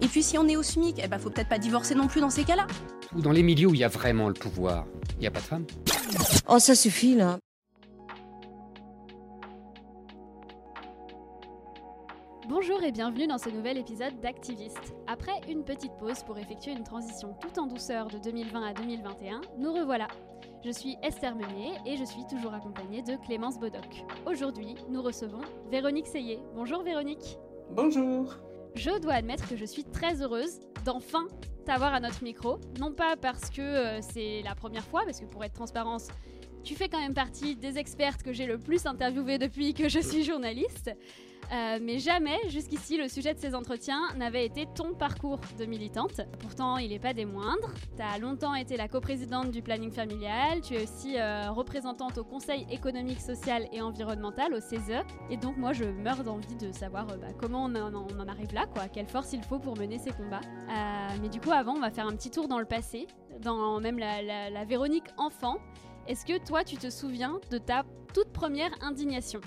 Et puis si on est au SMIC, eh ben faut peut-être pas divorcer non plus dans ces cas-là. Ou dans les milieux où il y a vraiment le pouvoir, il n'y a pas de femmes. Oh ça suffit là. Bonjour et bienvenue dans ce nouvel épisode d'Activiste. Après une petite pause pour effectuer une transition tout en douceur de 2020 à 2021, nous revoilà. Je suis Esther Meunier et je suis toujours accompagnée de Clémence Bodoc. Aujourd'hui, nous recevons Véronique Seyé. Bonjour Véronique. Bonjour. Je dois admettre que je suis très heureuse d'enfin t'avoir à notre micro. Non pas parce que euh, c'est la première fois, parce que pour être transparence, tu fais quand même partie des expertes que j'ai le plus interviewées depuis que je suis journaliste. Euh, mais jamais, jusqu'ici, le sujet de ces entretiens n'avait été ton parcours de militante. Pourtant, il n'est pas des moindres. Tu as longtemps été la coprésidente du planning familial. Tu es aussi euh, représentante au Conseil économique, social et environnemental, au CESE. Et donc, moi, je meurs d'envie de savoir euh, bah, comment on en, arrive là, quoi. Quelle force il faut pour mener ces combats. mais du coup, avant, on va faire un petit tour dans le passé, dans même la Véronique enfant. Est-ce que toi, tu te souviens de ta toute première indignation?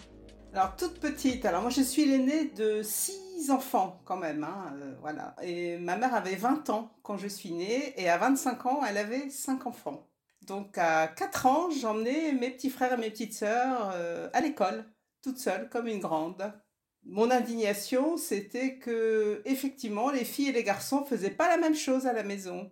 Alors toute petite, alors moi je suis l'aînée de six enfants quand même, hein, euh, voilà. Et ma mère avait 20 ans quand je suis née et à 25 ans elle avait cinq enfants. Donc à 4 ans j'emmenais mes petits frères et mes petites sœurs euh, à l'école, toute seule comme une grande. Mon indignation c'était que effectivement les filles et les garçons faisaient pas la même chose à la maison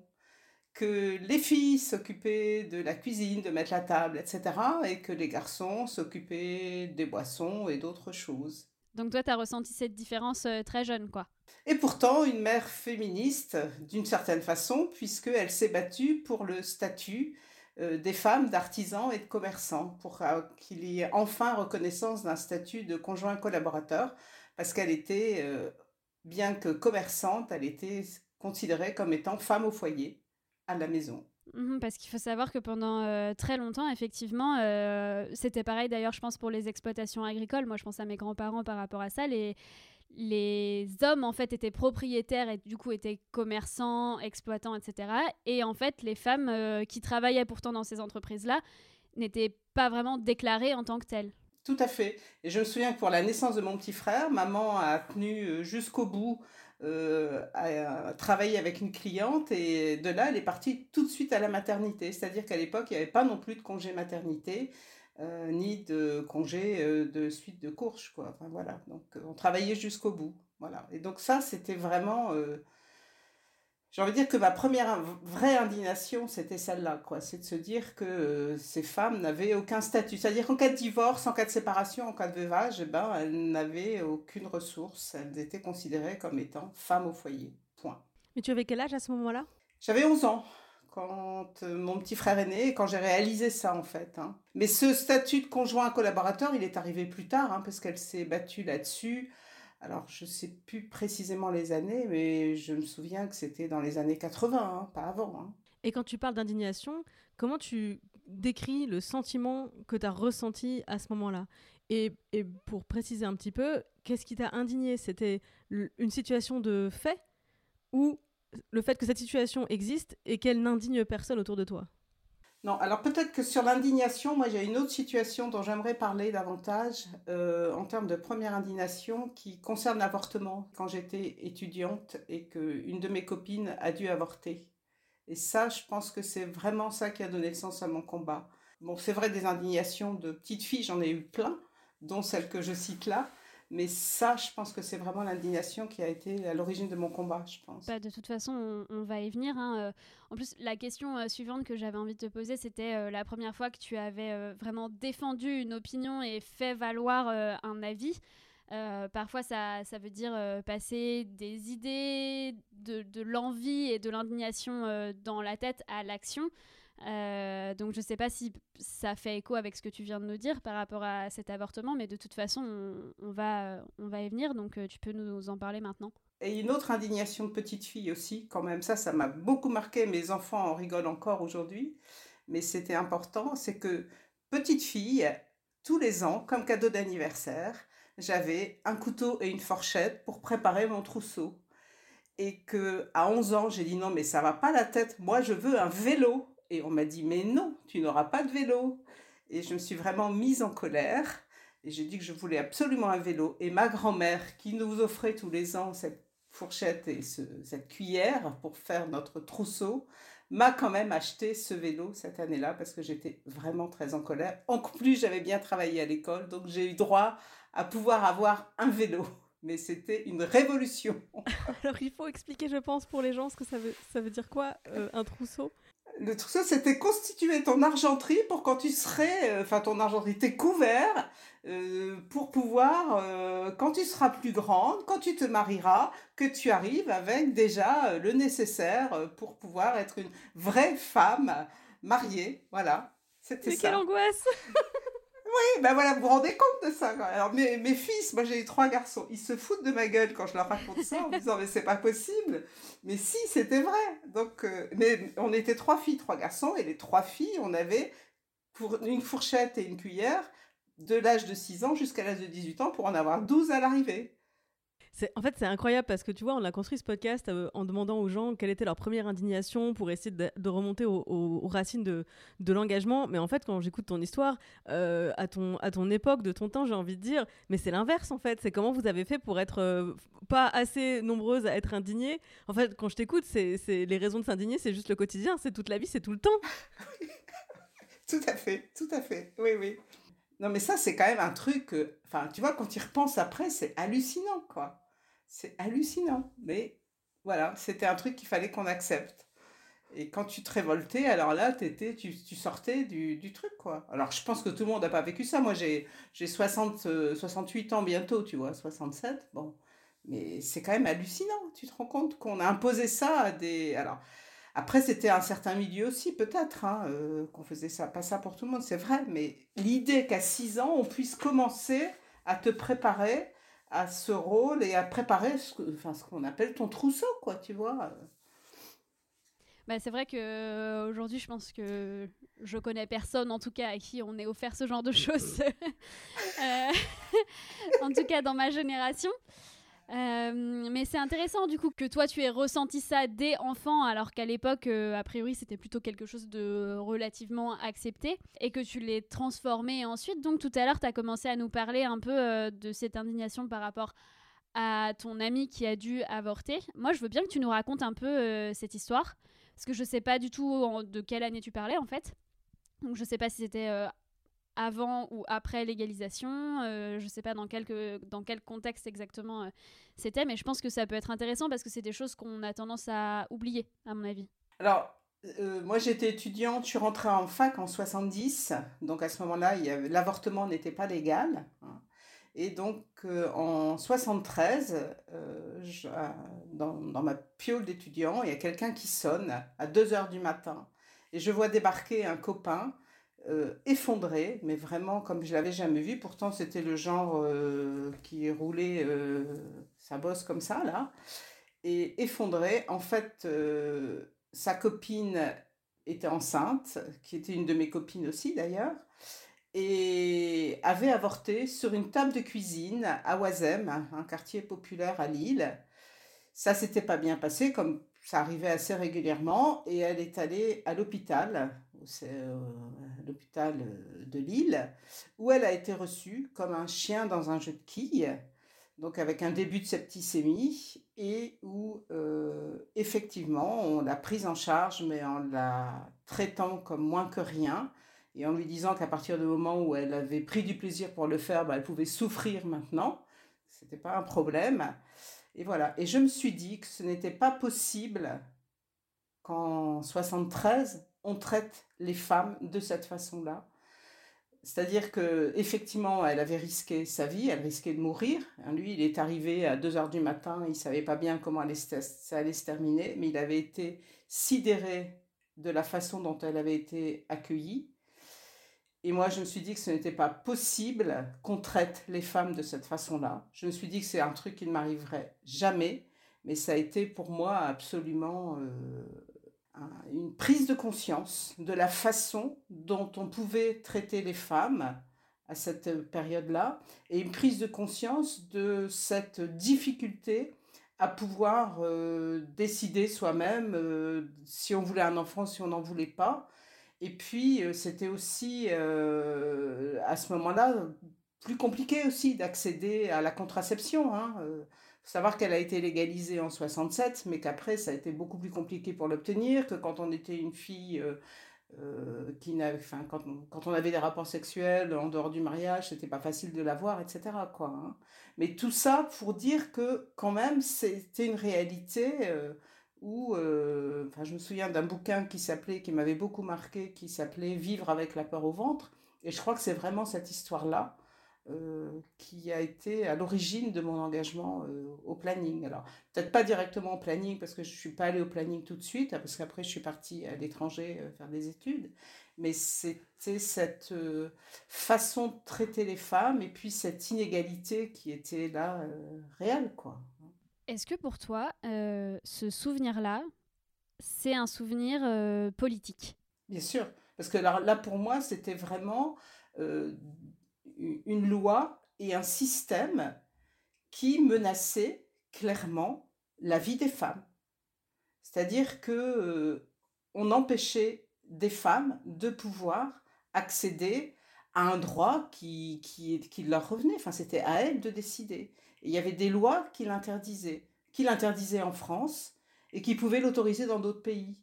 que les filles s'occupaient de la cuisine, de mettre la table, etc., et que les garçons s'occupaient des boissons et d'autres choses. Donc toi, tu as ressenti cette différence euh, très jeune, quoi. Et pourtant, une mère féministe, d'une certaine façon, puisqu'elle s'est battue pour le statut euh, des femmes d'artisans et de commerçants, pour euh, qu'il y ait enfin reconnaissance d'un statut de conjoint collaborateur, parce qu'elle était, bien que commerçante, elle était considérée comme étant femme au foyer à la maison. Mmh, parce qu'il faut savoir que pendant euh, très longtemps, effectivement, euh, c'était pareil d'ailleurs, je pense, pour les exploitations agricoles. Moi, je pense à mes grands-parents par rapport à ça. Les, les hommes, en fait, étaient propriétaires et du coup étaient commerçants, exploitants, etc. Et en fait, les femmes euh, qui travaillaient pourtant dans ces entreprises-là n'étaient pas vraiment déclarées en tant que telles. Tout à fait. Et je me souviens que pour la naissance de mon petit frère, maman a tenu jusqu'au bout euh, à, travailler avec une cliente et de là, elle est partie tout de suite à la maternité. C'est-à-dire qu'à l'époque, il n'y avait pas non plus de congé maternité. Euh, ni de congé euh, de suite de course quoi enfin voilà donc on travaillait jusqu'au bout voilà et donc ça c'était vraiment j'ai envie de dire que ma première vraie indignation, c'était celle-là, quoi. C'est de se dire que euh, ces femmes n'avaient aucun statut. C'est-à-dire qu'en cas de divorce, en cas de séparation, en cas de veuvage, eh ben, elles n'avaient aucune ressource. Elles étaient considérées comme étant femmes au foyer. Point. Mais tu avais quel âge à ce moment-là? J'avais 11 ans quand euh, mon petit frère est né et quand j'ai réalisé ça en fait. Hein. Mais ce statut de conjoint collaborateur, il est arrivé plus tard hein, parce qu'elle s'est battue là-dessus. Alors, je ne sais plus précisément les années, mais je me souviens que c'était dans les années 80, hein, pas avant. Hein. Et quand tu parles d'indignation, comment tu décris le sentiment que tu as ressenti à ce moment-là? Et, et, pour préciser un petit peu, qu'est-ce qui t'a indigné? C'était une situation de fait ou le fait que cette situation existe et qu'elle n'indigne personne autour de toi? Non, alors peut-être que sur l'indignation, moi j'ai une autre situation dont j'aimerais parler davantage euh, en termes de première indignation qui concerne l'avortement. Quand j'étais étudiante et qu'une de mes copines a dû avorter. Et ça, je pense que c'est vraiment ça qui a donné sens à mon combat. Bon, c'est vrai, des indignations de petites filles, j'en ai eu plein, dont celle que je cite là. Mais ça, je pense que c'est vraiment l'indignation qui a été à l'origine de mon combat, je pense. Bah, de toute façon, on, va y venir. Hein. Euh. En plus, la question euh, suivante que j'avais envie de te poser, c'était euh, la première fois que tu avais vraiment défendu une opinion et fait valoir un avis. parfois, ça, ça, veut dire passer des idées, de, de l'envie et de l'indignation dans la tête à l'action. Euh, donc je ne sais pas si ça fait écho avec ce que tu viens de nous dire par rapport à cet avortement, mais de toute façon, on, va, on va y venir, donc euh, tu peux nous en parler maintenant. Et une autre indignation de petite fille aussi, quand même, ça, ça m'a beaucoup marqué, mes enfants en rigolent encore aujourd'hui, mais c'était important, c'est que petite fille, tous les ans, comme cadeau d'anniversaire, j'avais un couteau et une fourchette pour préparer mon trousseau. Et que à 11 ans, j'ai dit non, mais ça va pas la tête. Moi, je veux un vélo et on m'a dit, mais non, tu n'auras pas de vélo. Et je me suis vraiment mise en colère. Et j'ai dit que je voulais absolument un vélo. Et ma grand-mère, qui nous offrait tous les ans cette fourchette et cette cuillère pour faire notre trousseau, m'a quand même acheté ce vélo cette année-là parce que j'étais vraiment très en colère. En plus, j'avais bien travaillé à l'école, donc j'ai eu droit à pouvoir avoir un vélo. Mais c'était une révolution. Alors il faut expliquer, je pense, pour les gens ce que ça veut, ça veut dire quoi, euh, un trousseau? Le trousseau, c'était constituer ton argenterie pour quand tu serais, euh, enfin ton argenterie, tes couverts, euh, pour pouvoir, euh, quand tu seras plus grande, quand tu te marieras, que tu arrives avec déjà le nécessaire pour pouvoir être une vraie femme mariée. Voilà. C'était ça. Mais quelle angoisse Oui, ben voilà, vous vous rendez compte de ça. Alors mes, mes fils, moi j'ai eu trois garçons, ils se foutent de ma gueule quand je leur raconte ça en disant mais c'est pas possible. Mais si, c'était vrai. Donc, euh, mais on était trois filles, trois garçons, et les trois filles, on avait pour une fourchette et une cuillère de l'âge de 6 ans jusqu'à l'âge de 18 ans pour en avoir 12 à l'arrivée en fait, c'est incroyable parce que tu vois, on a construit ce podcast euh, en demandant aux gens quelle était leur première indignation pour essayer de, remonter aux, racines de, l'engagement. Mais en fait, quand j'écoute ton histoire, euh, à, ton, époque, de ton temps, j'ai envie de dire, mais c'est l'inverse en fait. C'est comment vous avez fait pour être euh, pas assez nombreuses à être indignées. En fait, quand je t'écoute, c'est les raisons de s'indigner, c'est juste le quotidien, c'est toute la vie, c'est tout le temps. tout à fait, tout à fait. Oui, oui. Non, mais ça, c'est quand même un truc. Enfin, tu vois, quand tu repenses après, c'est hallucinant, quoi. C'est hallucinant. Mais voilà, c'était un truc qu'il fallait qu'on accepte. Et quand tu te révoltais, alors là, étais, tu, tu sortais du, du, truc, quoi. Alors, je pense que tout le monde n'a pas vécu ça. Moi, j'ai 60, 68 euh, ans bientôt, tu vois, 67. Bon. Mais c'est quand même hallucinant. Tu te rends compte qu'on a imposé ça à des... Alors, après, c'était un certain milieu aussi, peut-être, hein, euh, qu'on faisait ça. Pas ça pour tout le monde, c'est vrai. Mais l'idée qu'à 6 ans, on puisse commencer à te préparer à ce rôle et à préparer ce, enfin, ce qu'on appelle ton trousseau, quoi, tu vois. Bah, c'est vrai que euh, aujourd'hui, je pense que je connais personne, en tout cas, à qui on est offert ce genre de choses. Euh, en tout cas, dans ma génération. Euh, mais c'est intéressant du coup que toi tu aies ressenti ça dès enfant alors qu'à l'époque euh, a priori c'était plutôt quelque chose de relativement accepté et que tu l'aies transformé ensuite. Donc tout à l'heure tu as commencé à nous parler un peu euh, de cette indignation par rapport à ton ami qui a dû avorter. Moi je veux bien que tu nous racontes un peu cette histoire parce que je sais pas du tout de quelle année tu parlais en fait. Donc je sais pas si c'était avant ou après légalisation. Euh, je ne sais pas dans quel, contexte exactement euh, c'était, mais je pense que ça peut être intéressant parce que c'est des choses qu'on a tendance à oublier, à mon avis. Alors, euh, moi j'étais étudiante, je suis rentrée en fac en 70, donc à ce moment-là, l'avortement n'était pas légal. Hein. Et donc en 73, dans, dans, ma piole d'étudiant, il y a quelqu'un qui sonne à 2 heures du matin. Et je vois débarquer un copain euh, effondré, mais vraiment comme je l'avais jamais vu. Pourtant, c'était le genre euh, qui roulait euh, sa bosse comme ça, là. Et effondré, en fait, sa copine était enceinte, qui était une de mes copines aussi d'ailleurs, et avait avorté sur une table de cuisine à Oisem, un quartier populaire à Lille. Ça s'était pas bien passé, comme ça arrivait assez régulièrement, et elle est allée à l'hôpital l'hôpital euh, de Lille, où elle a été reçue comme un chien dans un jeu de quilles, donc avec un début de septicémie, et où euh, effectivement on l'a prise en charge, mais en la traitant comme moins que rien, et en lui disant qu'à partir du moment où elle avait pris du plaisir pour le faire, bah, elle pouvait souffrir maintenant. c'était pas un problème. Et voilà. Et je me suis dit que ce n'était pas possible qu'en 73, on traite les femmes de cette façon-là. C'est-à-dire que effectivement, elle avait risqué sa vie, elle risquait de mourir. Lui, il est arrivé à 2 heures du matin, il savait pas bien comment ça allait se terminer, mais il avait été sidéré de la façon dont elle avait été accueillie. Et moi, je me suis dit que ce n'était pas possible qu'on traite les femmes de cette façon-là. Je me suis dit que c'est un truc qui ne m'arriverait jamais, mais ça a été pour moi absolument euh, une prise de conscience de la façon dont on pouvait traiter les femmes à cette période-là, et une prise de conscience de cette difficulté à pouvoir euh, décider soi-même euh, si on voulait un enfant, si on n'en voulait pas, et puis, euh, c'était aussi, à ce moment-là, plus compliqué aussi d'accéder à la contraception. Hein. Euh, savoir qu'elle a été légalisée en 67, mais qu'après, ça a été beaucoup plus compliqué pour l'obtenir, que quand on était une fille qui n'avait, quand, quand, on avait des rapports sexuels en dehors du mariage, c'était pas facile de l'avoir, etc. Quoi, hein. Mais tout ça pour dire que, quand même, c'était une réalité où, euh, enfin, je me souviens d'un bouquin qui s'appelait, qui m'avait beaucoup marqué, qui s'appelait Vivre avec la peur au ventre. Et je crois que c'est vraiment cette histoire-là euh, qui a été à l'origine de mon engagement euh, au planning. Alors, peut-être pas directement au planning, parce que je ne suis pas allée au planning tout de suite, parce qu'après, je suis partie à l'étranger faire des études. Mais c'était cette façon de traiter les femmes et puis cette inégalité qui était là réelle, quoi. Est-ce que pour toi, euh, ce souvenir-là, c'est un souvenir euh, politique? Bien sûr, parce que là, là pour moi, c'était vraiment euh, une loi et un système qui menaçait clairement la vie des femmes. C'est-à-dire que on empêchait des femmes de pouvoir accéder à un droit qui leur revenait. Enfin, c'était à elles de décider il y avait des lois qui l'interdisaient, qui l'interdisaient en France et qui pouvaient l'autoriser dans d'autres pays.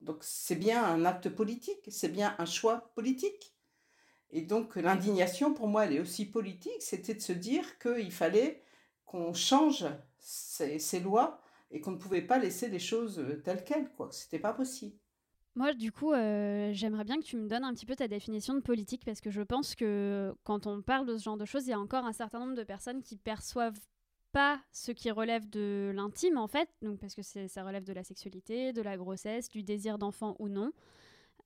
Donc c'est bien un acte politique, c'est bien un choix politique. Et donc l'indignation, pour moi, elle est aussi politique, c'était de se dire qu'il fallait qu'on change ces, lois et qu'on ne pouvait pas laisser les choses telles quelles, quoi. C'était pas possible. Moi, du coup, euh, j'aimerais bien que tu me donnes un petit peu ta définition de politique, parce que je pense que quand on parle de ce genre de choses, il y a encore un certain nombre de personnes qui perçoivent pas ce qui relève de l'intime, en fait, donc parce que ça relève de la sexualité, de la grossesse, du désir d'enfant ou non.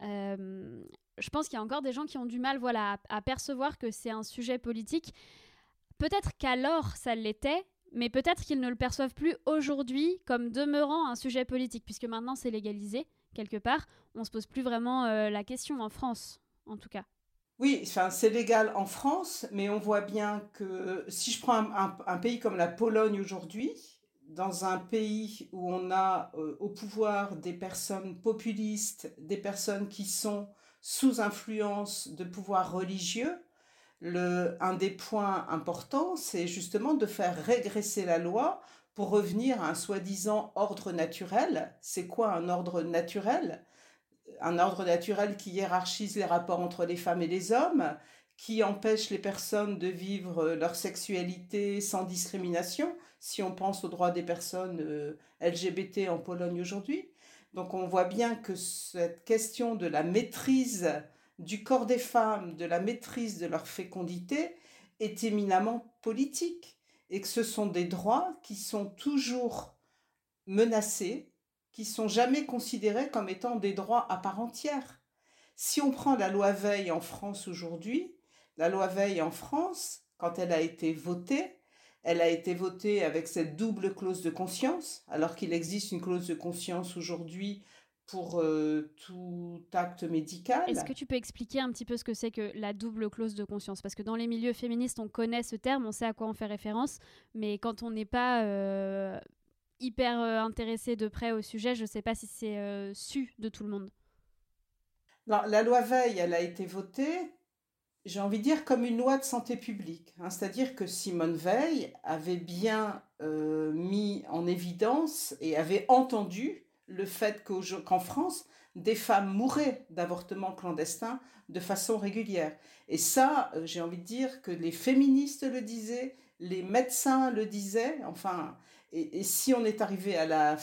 Euh, je pense qu'il y a encore des gens qui ont du mal voilà, à, percevoir que c'est un sujet politique. Peut-être qu'alors ça l'était, mais peut-être qu'ils ne le perçoivent plus aujourd'hui comme demeurant un sujet politique, puisque maintenant c'est légalisé quelque part, on se pose plus vraiment euh, la question en France, en tout cas. Oui, c'est légal en France, mais on voit bien que si je prends un, pays comme la Pologne aujourd'hui, dans un pays où on a euh, au pouvoir des personnes populistes, des personnes qui sont sous influence de pouvoirs religieux, le, un des points importants, c'est justement de faire régresser la loi pour revenir à un soi-disant ordre naturel. C'est quoi un ordre naturel? Un ordre naturel qui hiérarchise les rapports entre les femmes et les hommes, qui empêche les personnes de vivre leur sexualité sans discrimination, si on pense aux droits des personnes euh, LGBT en Pologne aujourd'hui. Donc on voit bien que cette question de la maîtrise du corps des femmes, de la maîtrise de leur fécondité, est éminemment politique et que ce sont des droits qui sont toujours menacés, qui sont jamais considérés comme étant des droits à part entière. Si on prend la loi Veil en France aujourd'hui, la loi Veil en France, quand elle a été votée, elle a été votée avec cette double clause de conscience, alors qu'il existe une clause de conscience aujourd'hui pour euh, tout acte médical. Est-ce que tu peux expliquer un petit peu ce que c'est que la double clause de conscience? Parce que dans les milieux féministes, on connaît ce terme, on sait à quoi on fait référence, mais quand on n'est pas euh, hyper euh, intéressé de près au sujet, je ne sais pas si c'est su de tout le monde. Non, la loi Veil, elle a été votée, j'ai envie de dire, comme une loi de santé publique. Hein. C'est-à-dire que Simone Veil avait bien mis en évidence et avait entendu le fait qu'en France, des femmes mouraient d'avortements clandestins de façon régulière. Et ça, euh, j'ai envie de dire que les féministes le disaient, les médecins le disaient, enfin, et, si on est arrivé à la,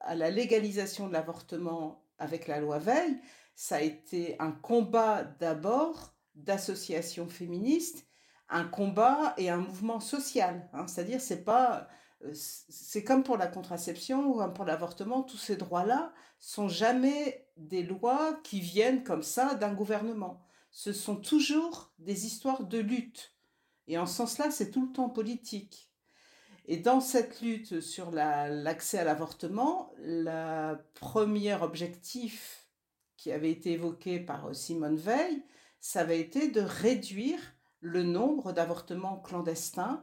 à la légalisation de l'avortement avec la loi Veil, ça a été un combat d'abord d'associations féministes, un combat et un mouvement social. Hein. C'est-à-dire, c'est pas, euh, c'est comme pour la contraception ou pour l'avortement, tous ces droits-là sont jamais des lois qui viennent comme ça d'un gouvernement. Ce sont toujours des histoires de lutte. Et en ce sens-là, c'est tout le temps politique. Et dans cette lutte sur l'accès à l'avortement, le premier objectif qui avait été évoqué par euh, Simone Veil, ça avait été de réduire le nombre d'avortements clandestins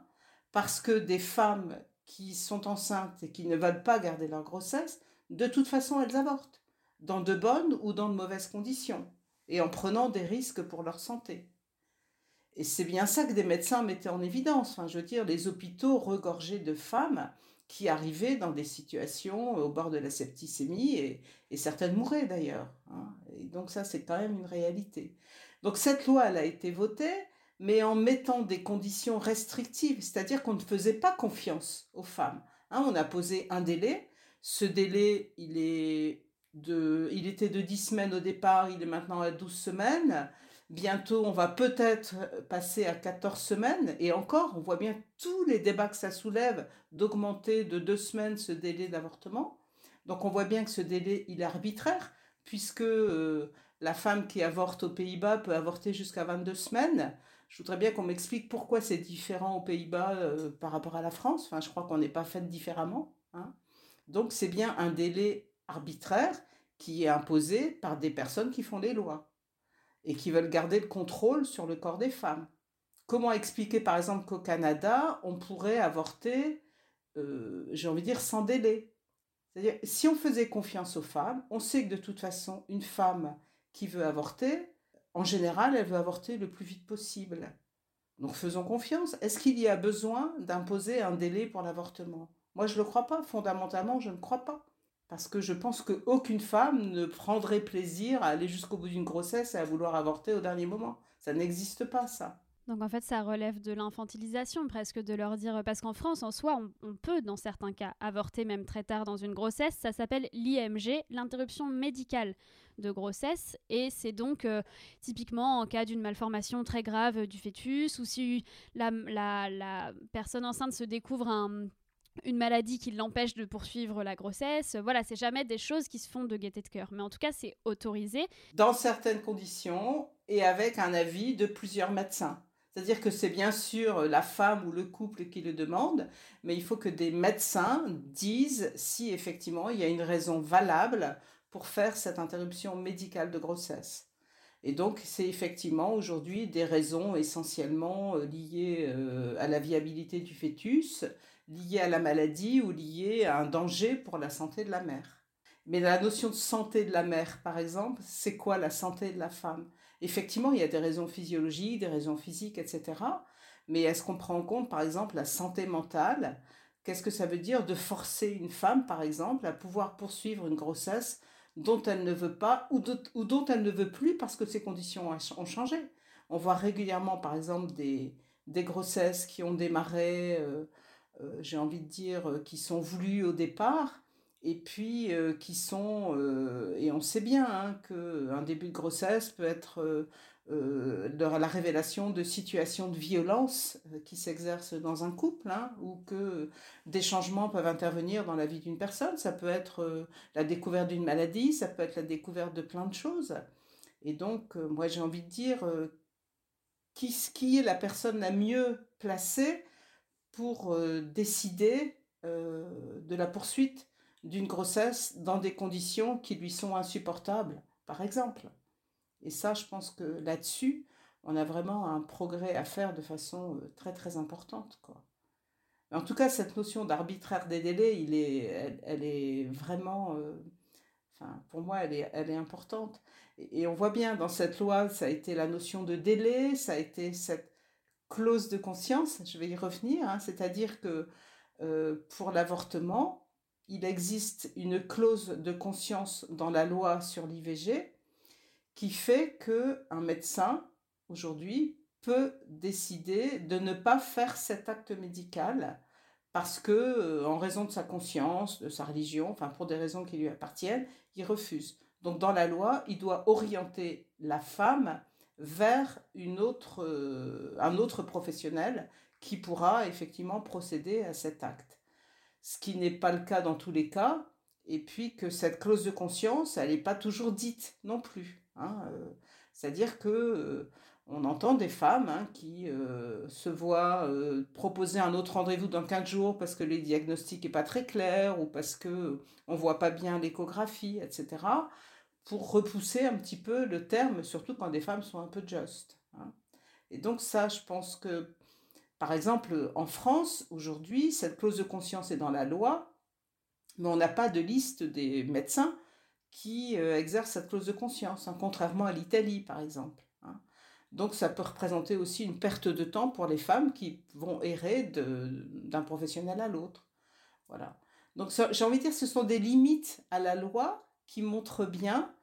parce que des femmes qui sont enceintes et qui ne veulent pas garder leur grossesse, de toute façon, elles avortent, dans de bonnes ou dans de mauvaises conditions, et en prenant des risques pour leur santé. Et c'est bien ça que des médecins mettaient en évidence. Enfin, je veux dire, les hôpitaux regorgés de femmes qui arrivaient dans des situations au bord de la septicémie, et, certaines mouraient d'ailleurs. Hein. Et donc ça, c'est quand même une réalité. Donc cette loi, elle a été votée, mais en mettant des conditions restrictives, c'est-à-dire qu'on ne faisait pas confiance aux femmes. Hein. on a posé un délai. Ce délai, il, est de, il était de 10 semaines au départ, il est maintenant à 12 semaines. Bientôt, on va peut-être passer à 14 semaines. Et encore, on voit bien tous les débats que ça soulève d'augmenter de deux semaines ce délai d'avortement. Donc on voit bien que ce délai, il est arbitraire, puisque euh, la femme qui avorte aux Pays-Bas peut avorter jusqu'à 22 semaines. Je voudrais bien qu'on m'explique pourquoi c'est différent aux Pays-Bas euh, par rapport à la France. Enfin, je crois qu'on n'est pas fait différemment. Hein. Donc c'est bien un délai arbitraire qui est imposé par des personnes qui font les lois et qui veulent garder le contrôle sur le corps des femmes. Comment expliquer par exemple qu'au Canada, on pourrait avorter, euh, j'ai envie de dire, sans délai? C'est-à-dire, si on faisait confiance aux femmes, on sait que de toute façon, une femme qui veut avorter, en général, elle veut avorter le plus vite possible. Donc faisons confiance. Est-ce qu'il y a besoin d'imposer un délai pour l'avortement? Moi, je ne le crois pas. Fondamentalement, je ne crois pas. Parce que je pense qu'aucune femme ne prendrait plaisir à aller jusqu'au bout d'une grossesse et à vouloir avorter au dernier moment. Ça n'existe pas, ça. Donc en fait, ça relève de l'infantilisation presque de leur dire, parce qu'en France, en soi, on, peut, dans certains cas, avorter même très tard dans une grossesse. Ça s'appelle l'IMG, l'interruption médicale de grossesse. Et c'est donc euh, typiquement en cas d'une malformation très grave du fœtus ou si la, personne enceinte se découvre un une maladie qui l'empêche de poursuivre la grossesse. Voilà, c'est jamais des choses qui se font de gaieté de cœur. Mais en tout cas, c'est autorisé. Dans certaines conditions et avec un avis de plusieurs médecins. C'est-à-dire que c'est bien sûr la femme ou le couple qui le demande, mais il faut que des médecins disent si effectivement il y a une raison valable pour faire cette interruption médicale de grossesse. Et donc, c'est effectivement aujourd'hui des raisons essentiellement euh, liées euh, à la viabilité du fœtus, liées à la maladie ou liées à un danger pour la santé de la mère. Mais la notion de santé de la mère, par exemple, c'est quoi la santé de la femme? Effectivement, il y a des raisons physiologiques, des raisons physiques, etc. Mais est-ce qu'on prend en compte, par exemple, la santé mentale? Qu'est-ce que ça veut dire de forcer une femme, par exemple, à pouvoir poursuivre une grossesse dont elle ne veut pas ou, dont elle ne veut plus parce que ses conditions ont changé? On voit régulièrement, par exemple, des, grossesses qui ont démarré euh, euh, j'ai envie de dire, euh, qui sont voulus au départ, et puis euh, qui sont, et on sait bien hein, qu'un début de grossesse peut être la révélation de situations de violence qui s'exercent dans un couple, hein, ou que des changements peuvent intervenir dans la vie d'une personne. Ça peut être la découverte d'une maladie, ça peut être la découverte de plein de choses. Et donc, moi, j'ai envie de dire, qui, est la personne la mieux placée pour euh, décider euh, de la poursuite d'une grossesse dans des conditions qui lui sont insupportables, par exemple. Et ça, je pense que là-dessus, on a vraiment un progrès à faire de façon euh, très très importante. Quoi. en tout cas, cette notion d'arbitraire des délais, il est, elle, est vraiment, enfin, pour moi, elle est, elle est importante. Et, et, on voit bien dans cette loi, ça a été la notion de délai, ça a été cette clause de conscience, je vais y revenir, hein, c'est-à-dire que euh, pour l'avortement, il existe une clause de conscience dans la loi sur l'IVG qui fait que un médecin aujourd'hui peut décider de ne pas faire cet acte médical parce que, euh, en raison de sa conscience, de sa religion, enfin pour des raisons qui lui appartiennent, il refuse. Donc dans la loi, il doit orienter la femme vers euh, un autre professionnel qui pourra effectivement procéder à cet acte. Ce qui n'est pas le cas dans tous les cas, et puis que cette clause de conscience, elle n'est pas toujours dite non plus. Hein, euh. C'est-à-dire que on entend des femmes hein, qui euh, se voient euh, proposer un autre rendez-vous dans 15 jours parce que les diagnostics n'est pas très clair ou parce que on voit pas bien l'échographie, etc. Pour repousser un petit peu le terme, surtout quand des femmes sont un peu just. Hein. Et donc ça, je pense que, par exemple, en France, aujourd'hui, cette clause de conscience est dans la loi, mais on n'a pas de liste des médecins qui euh, exercent cette clause de conscience, hein, contrairement à l'Italie, par exemple. Donc ça peut représenter aussi une perte de temps pour les femmes qui vont errer d'un professionnel à l'autre. Voilà. Donc j'ai envie de dire, ce sont des limites à la loi qui montrent bien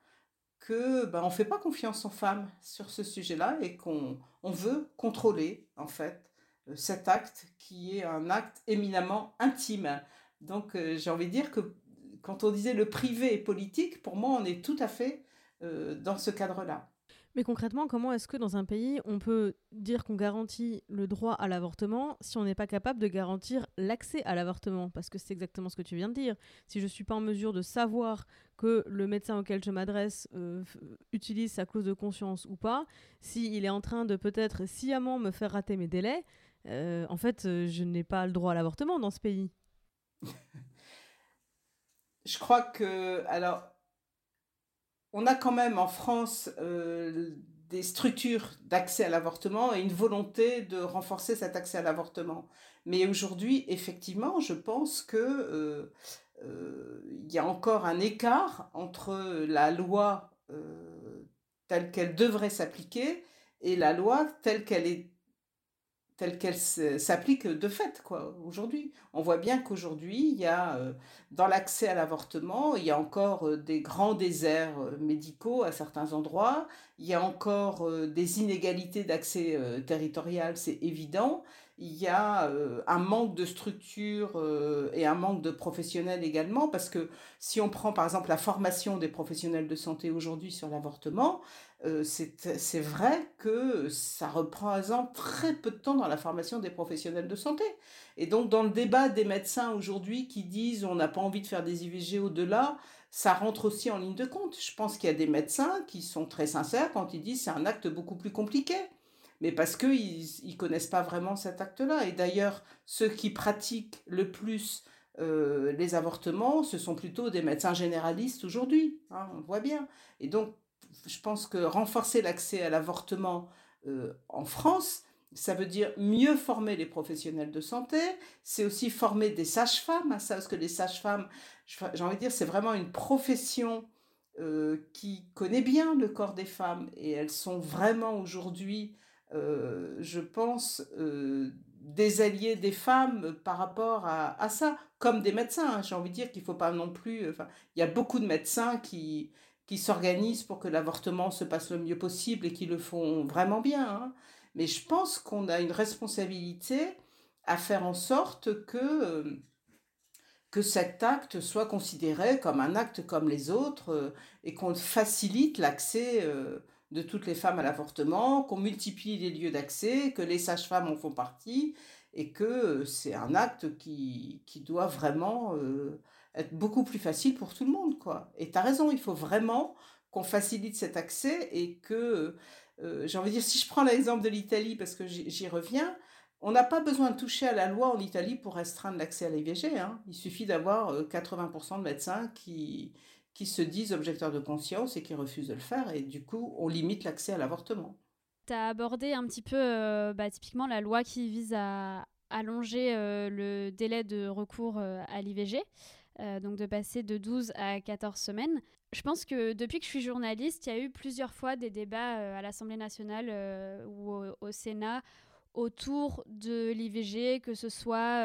que ben, on fait pas confiance aux femmes sur ce sujet-là et qu'on on veut contrôler en fait cet acte qui est un acte éminemment intime. Donc euh, j'ai envie de dire que quand on disait le privé est politique, pour moi on est tout à fait euh, dans ce cadre-là. Mais concrètement, comment est-ce que dans un pays, on peut dire qu'on garantit le droit à l'avortement si on n'est pas capable de garantir l'accès à l'avortement? Parce que c'est exactement ce que tu viens de dire. Si je ne suis pas en mesure de savoir que le médecin auquel je m'adresse euh, utilise sa clause de conscience ou pas, s'il est en train de peut-être sciemment me faire rater mes délais, euh, en fait, euh, je n'ai pas le droit à l'avortement dans ce pays. je crois que... Alors on a quand même en France euh, des structures d'accès à l'avortement et une volonté de renforcer cet accès à l'avortement. Mais aujourd'hui, effectivement, je pense que il y a encore un écart entre la loi telle qu'elle devrait s'appliquer et la loi telle qu'elle est telle qu'elle s'applique de fait quoi aujourd'hui. On voit bien qu'aujourd'hui il y a euh, dans l'accès à l'avortement il y a encore euh, des grands déserts euh, médicaux à certains endroits. Il y a encore des inégalités d'accès territorial c'est évident il y a un manque de structure et un manque de professionnels également parce que si on prend par exemple la formation des professionnels de santé aujourd'hui sur l'avortement euh, c'est vrai que ça représente très peu de temps dans la formation des professionnels de santé. Et donc, dans le débat des médecins aujourd'hui qui disent on n'a pas envie de faire des IVG au-delà, ça rentre aussi en ligne de compte. Je pense qu'il y a des médecins qui sont très sincères quand ils disent c'est un acte beaucoup plus compliqué. Mais parce qu'ils ne connaissent pas vraiment cet acte-là. Et d'ailleurs, ceux qui pratiquent le plus euh, les avortements, ce sont plutôt des médecins généralistes aujourd'hui. Hein, on voit bien. Et donc, je pense que renforcer l'accès à l'avortement euh, en France, ça veut dire mieux former les professionnels de santé, c'est aussi former des sages-femmes ça, parce que les sages-femmes, j'ai envie de dire, c'est vraiment une profession euh, qui connaît bien le corps des femmes et elles sont vraiment aujourd'hui, euh, je pense, des alliés des femmes par rapport à, ça, comme des médecins. Hein. J'ai envie de dire qu'il ne faut pas non plus. il y a beaucoup de médecins qui, qui s'organisent pour que l'avortement se passe le mieux possible et qui le font vraiment bien. Hein. Mais je pense qu'on a une responsabilité à faire en sorte que, euh, que cet acte soit considéré comme un acte comme les autres euh, et qu'on facilite l'accès euh, de toutes les femmes à l'avortement, qu'on multiplie les lieux d'accès, que les sages-femmes en font partie et que c'est un acte qui, qui doit vraiment être beaucoup plus facile pour tout le monde, quoi. Et tu as raison, il faut vraiment qu'on facilite cet accès et que, euh, j'ai envie de dire, si je prends l'exemple de l'Italie, parce que j'y reviens, on n'a pas besoin de toucher à la loi en Italie pour restreindre l'accès à l'IVG. Hein. Il suffit d'avoir 80% euh, de médecins qui, qui se disent objecteurs de conscience et qui refusent de le faire. Et du coup, on limite l'accès à l'avortement. Tu as abordé un petit peu euh, bah, typiquement la loi qui vise à allonger le délai de recours à l'IVG. Euh, donc de passer de 12 à 14 semaines. Je pense que depuis que je suis journaliste, il y a eu plusieurs fois des débats euh, à l'Assemblée nationale euh, ou au, Sénat autour de l'IVG, que ce soit,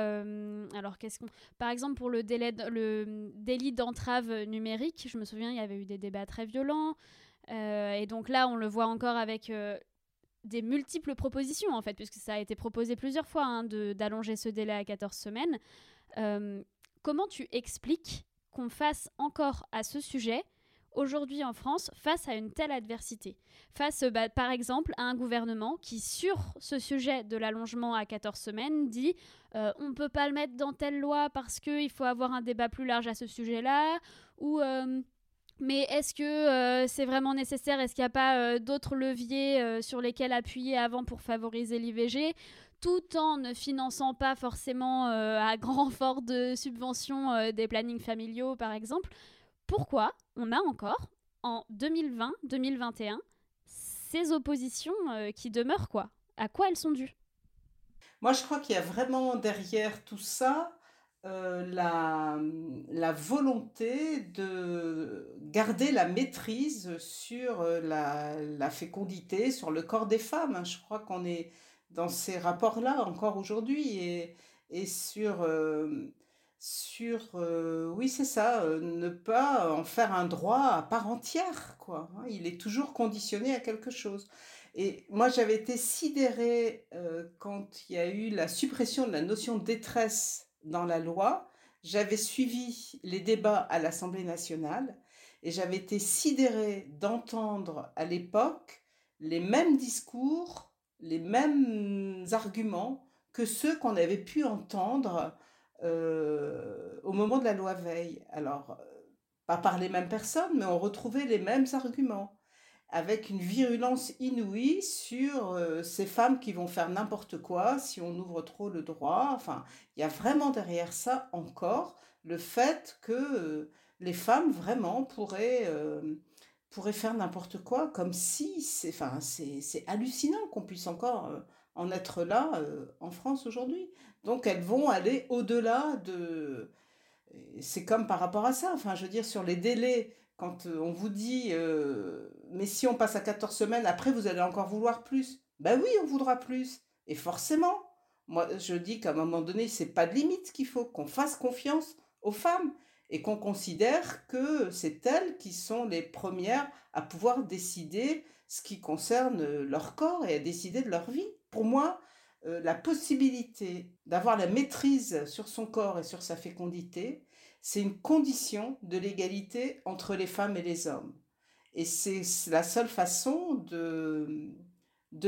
alors qu'est-ce qu'on, par exemple pour le, délai, le délit d'entrave numérique, je me souviens, il y avait eu des débats très violents, et donc là, on le voit encore avec des multiples propositions, en fait, puisque ça a été proposé plusieurs fois hein, d'allonger ce délai à 14 semaines. comment tu expliques qu'on fasse encore à ce sujet aujourd'hui en France face à une telle adversité. Face, bah, par exemple, à un gouvernement qui, sur ce sujet de l'allongement à 14 semaines, dit euh, on ne peut pas le mettre dans telle loi parce qu'il faut avoir un débat plus large à ce sujet-là, ou euh, mais est-ce que euh, c'est vraiment nécessaire? Est-ce qu'il n'y a pas d'autres leviers sur lesquels appuyer avant pour favoriser l'IVG tout en ne finançant pas forcément à grand fort de subventions des plannings familiaux, par exemple? Pourquoi on a encore, en 2020-2021, ces oppositions euh, qui demeurent quoi? À quoi elles sont dues? Moi, je crois qu'il y a vraiment derrière tout ça euh, la, volonté de garder la maîtrise sur euh, la, fécondité, sur le corps des femmes. Je crois qu'on est dans ces rapports-là encore aujourd'hui et sur sur, euh, oui, c'est ça, euh, ne pas en faire un droit à part entière, quoi. Hein. Il est toujours conditionné à quelque chose. Et moi, j'avais été sidérée euh, quand il y a eu la suppression de la notion de détresse dans la loi. J'avais suivi les débats à l'Assemblée nationale et j'avais été sidérée d'entendre à l'époque les mêmes discours, les mêmes arguments que ceux qu'on avait pu entendre euh, au moment de la loi Veil. Alors, euh, pas par les mêmes personnes, mais on retrouvait les mêmes arguments, avec une virulence inouïe sur euh, ces femmes qui vont faire n'importe quoi si on ouvre trop le droit. Enfin, il y a vraiment derrière ça encore le fait que les femmes vraiment pourraient, pourraient faire n'importe quoi, comme si c'est enfin, c'est hallucinant qu'on puisse encore en être là en France aujourd'hui. Donc elles vont aller au-delà de... C'est comme par rapport à ça, enfin je veux dire sur les délais, quand euh, on vous dit euh, mais si on passe à 14 semaines, après vous allez encore vouloir plus. Ben oui, on voudra plus. Et forcément, moi je dis qu'à un moment donné, c'est pas de limite qu'il faut, qu'on fasse confiance aux femmes et qu'on considère que c'est elles qui sont les premières à pouvoir décider ce qui concerne leur corps et à décider de leur vie. Pour moi, euh, la possibilité d'avoir la maîtrise sur son corps et sur sa fécondité, c'est une condition de l'égalité entre les femmes et les hommes. Et c'est la seule façon de,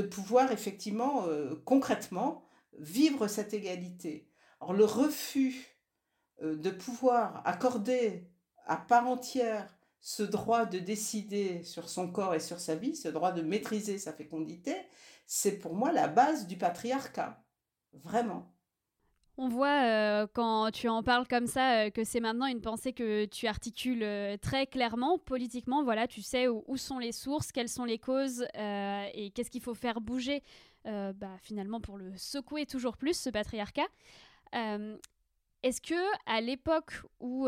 pouvoir effectivement, euh, concrètement, vivre cette égalité. Or, le refus euh, de pouvoir accorder à part entière ce droit de décider sur son corps et sur sa vie, ce droit de maîtriser sa fécondité, c'est pour moi la base du patriarcat. Vraiment. On voit euh, quand tu en parles comme ça euh, que c'est maintenant une pensée que tu articules euh, très clairement politiquement. Voilà, tu sais où, sont les sources, quelles sont les causes et qu'est-ce qu'il faut faire bouger bah, finalement pour le secouer toujours plus ce patriarcat. Est-ce que à l'époque où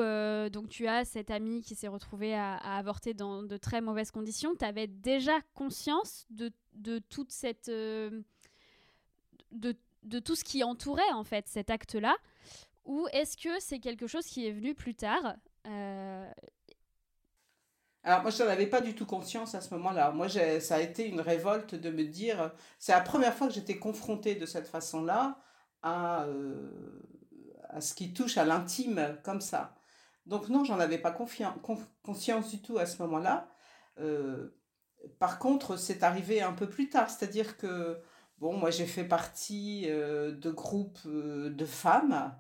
donc tu as cette amie qui s'est retrouvée à, avorter dans de très mauvaises conditions, tu avais déjà conscience de de toute cette euh, de, de, tout ce qui entourait en fait cet acte-là? Ou est-ce que c'est quelque chose qui est venu plus tard euh, Alors moi je n'en avais pas du tout conscience à ce moment-là. Moi ça a été une révolte de me dire c'est la première fois que j'étais confrontée de cette façon-là à, euh, à ce qui touche à l'intime comme ça. Donc non, j'en avais pas conscience du tout à ce moment-là. Par contre, c'est arrivé un peu plus tard, c'est-à-dire que, bon, moi j'ai fait partie euh, de groupes euh, de femmes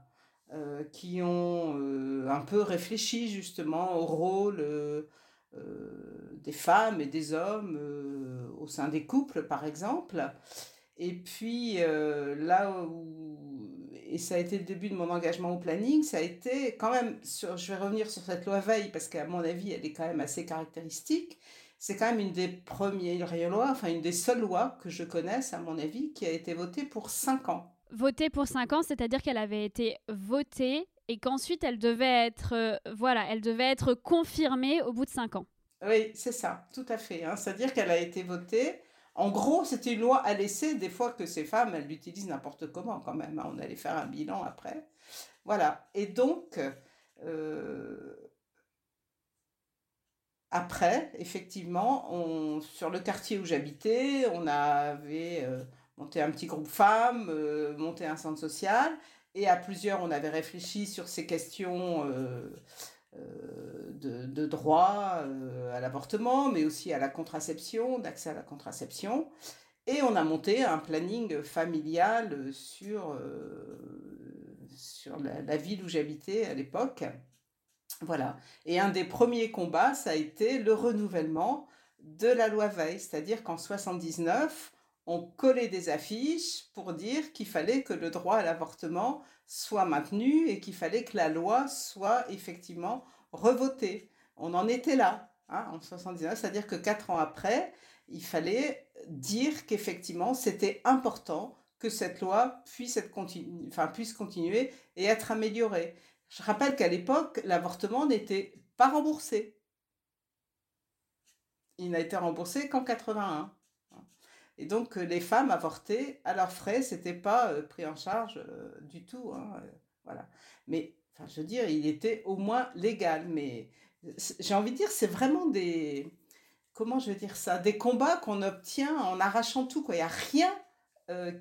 euh, qui ont un peu réfléchi justement au rôle des femmes et des hommes au sein des couples, par exemple. Et puis là où, et ça a été le début de mon engagement au planning, ça a été quand même, je vais revenir sur cette loi Veille parce qu'à mon avis, elle est quand même assez caractéristique c'est quand même une des premières lois, enfin une des seules lois que je connaisse, à mon avis, qui a été votée pour 5 ans. Votée pour 5 ans, c'est-à-dire qu'elle avait été votée et qu'ensuite elle devait être, euh, voilà, elle devait être confirmée au bout de 5 ans. Oui, c'est ça, tout à fait. Hein. C'est-à-dire qu'elle a été votée. En gros, c'était une loi à laisser. Des fois que ces femmes, elles l'utilisent n'importe comment quand même. Hein. On allait faire un bilan après. Voilà. Et donc, euh, après, effectivement, sur le quartier où j'habitais, on avait euh, monté un petit groupe femmes, euh, monté un centre social, et à plusieurs, on avait réfléchi sur ces questions de, de, droit à l'avortement, mais aussi à la contraception, d'accès à la contraception. Et on a monté un planning familial sur, sur la, la ville où j'habitais à l'époque. Voilà. Et un des premiers combats, ça a été le renouvellement de la loi Veil, c'est-à-dire qu'en 79, on collait des affiches pour dire qu'il fallait que le droit à l'avortement soit maintenu et qu'il fallait que la loi soit effectivement revotée. On en était là, hein, en 79, c'est-à-dire que quatre ans après, il fallait dire qu'effectivement c'était important que cette loi puisse, être enfin, puisse continuer et être améliorée. Je rappelle qu'à l'époque, l'avortement n'était pas remboursé. Il n'a été remboursé qu'en 81. Et donc, euh, les femmes avortaient à leurs frais, c'était pas euh, pris en charge euh, du tout. Hein, voilà. Mais, je veux dire, il était au moins légal. Mais j'ai envie de dire, c'est vraiment des. Comment je veux dire ça Des combats qu'on obtient en arrachant tout. Il n'y a rien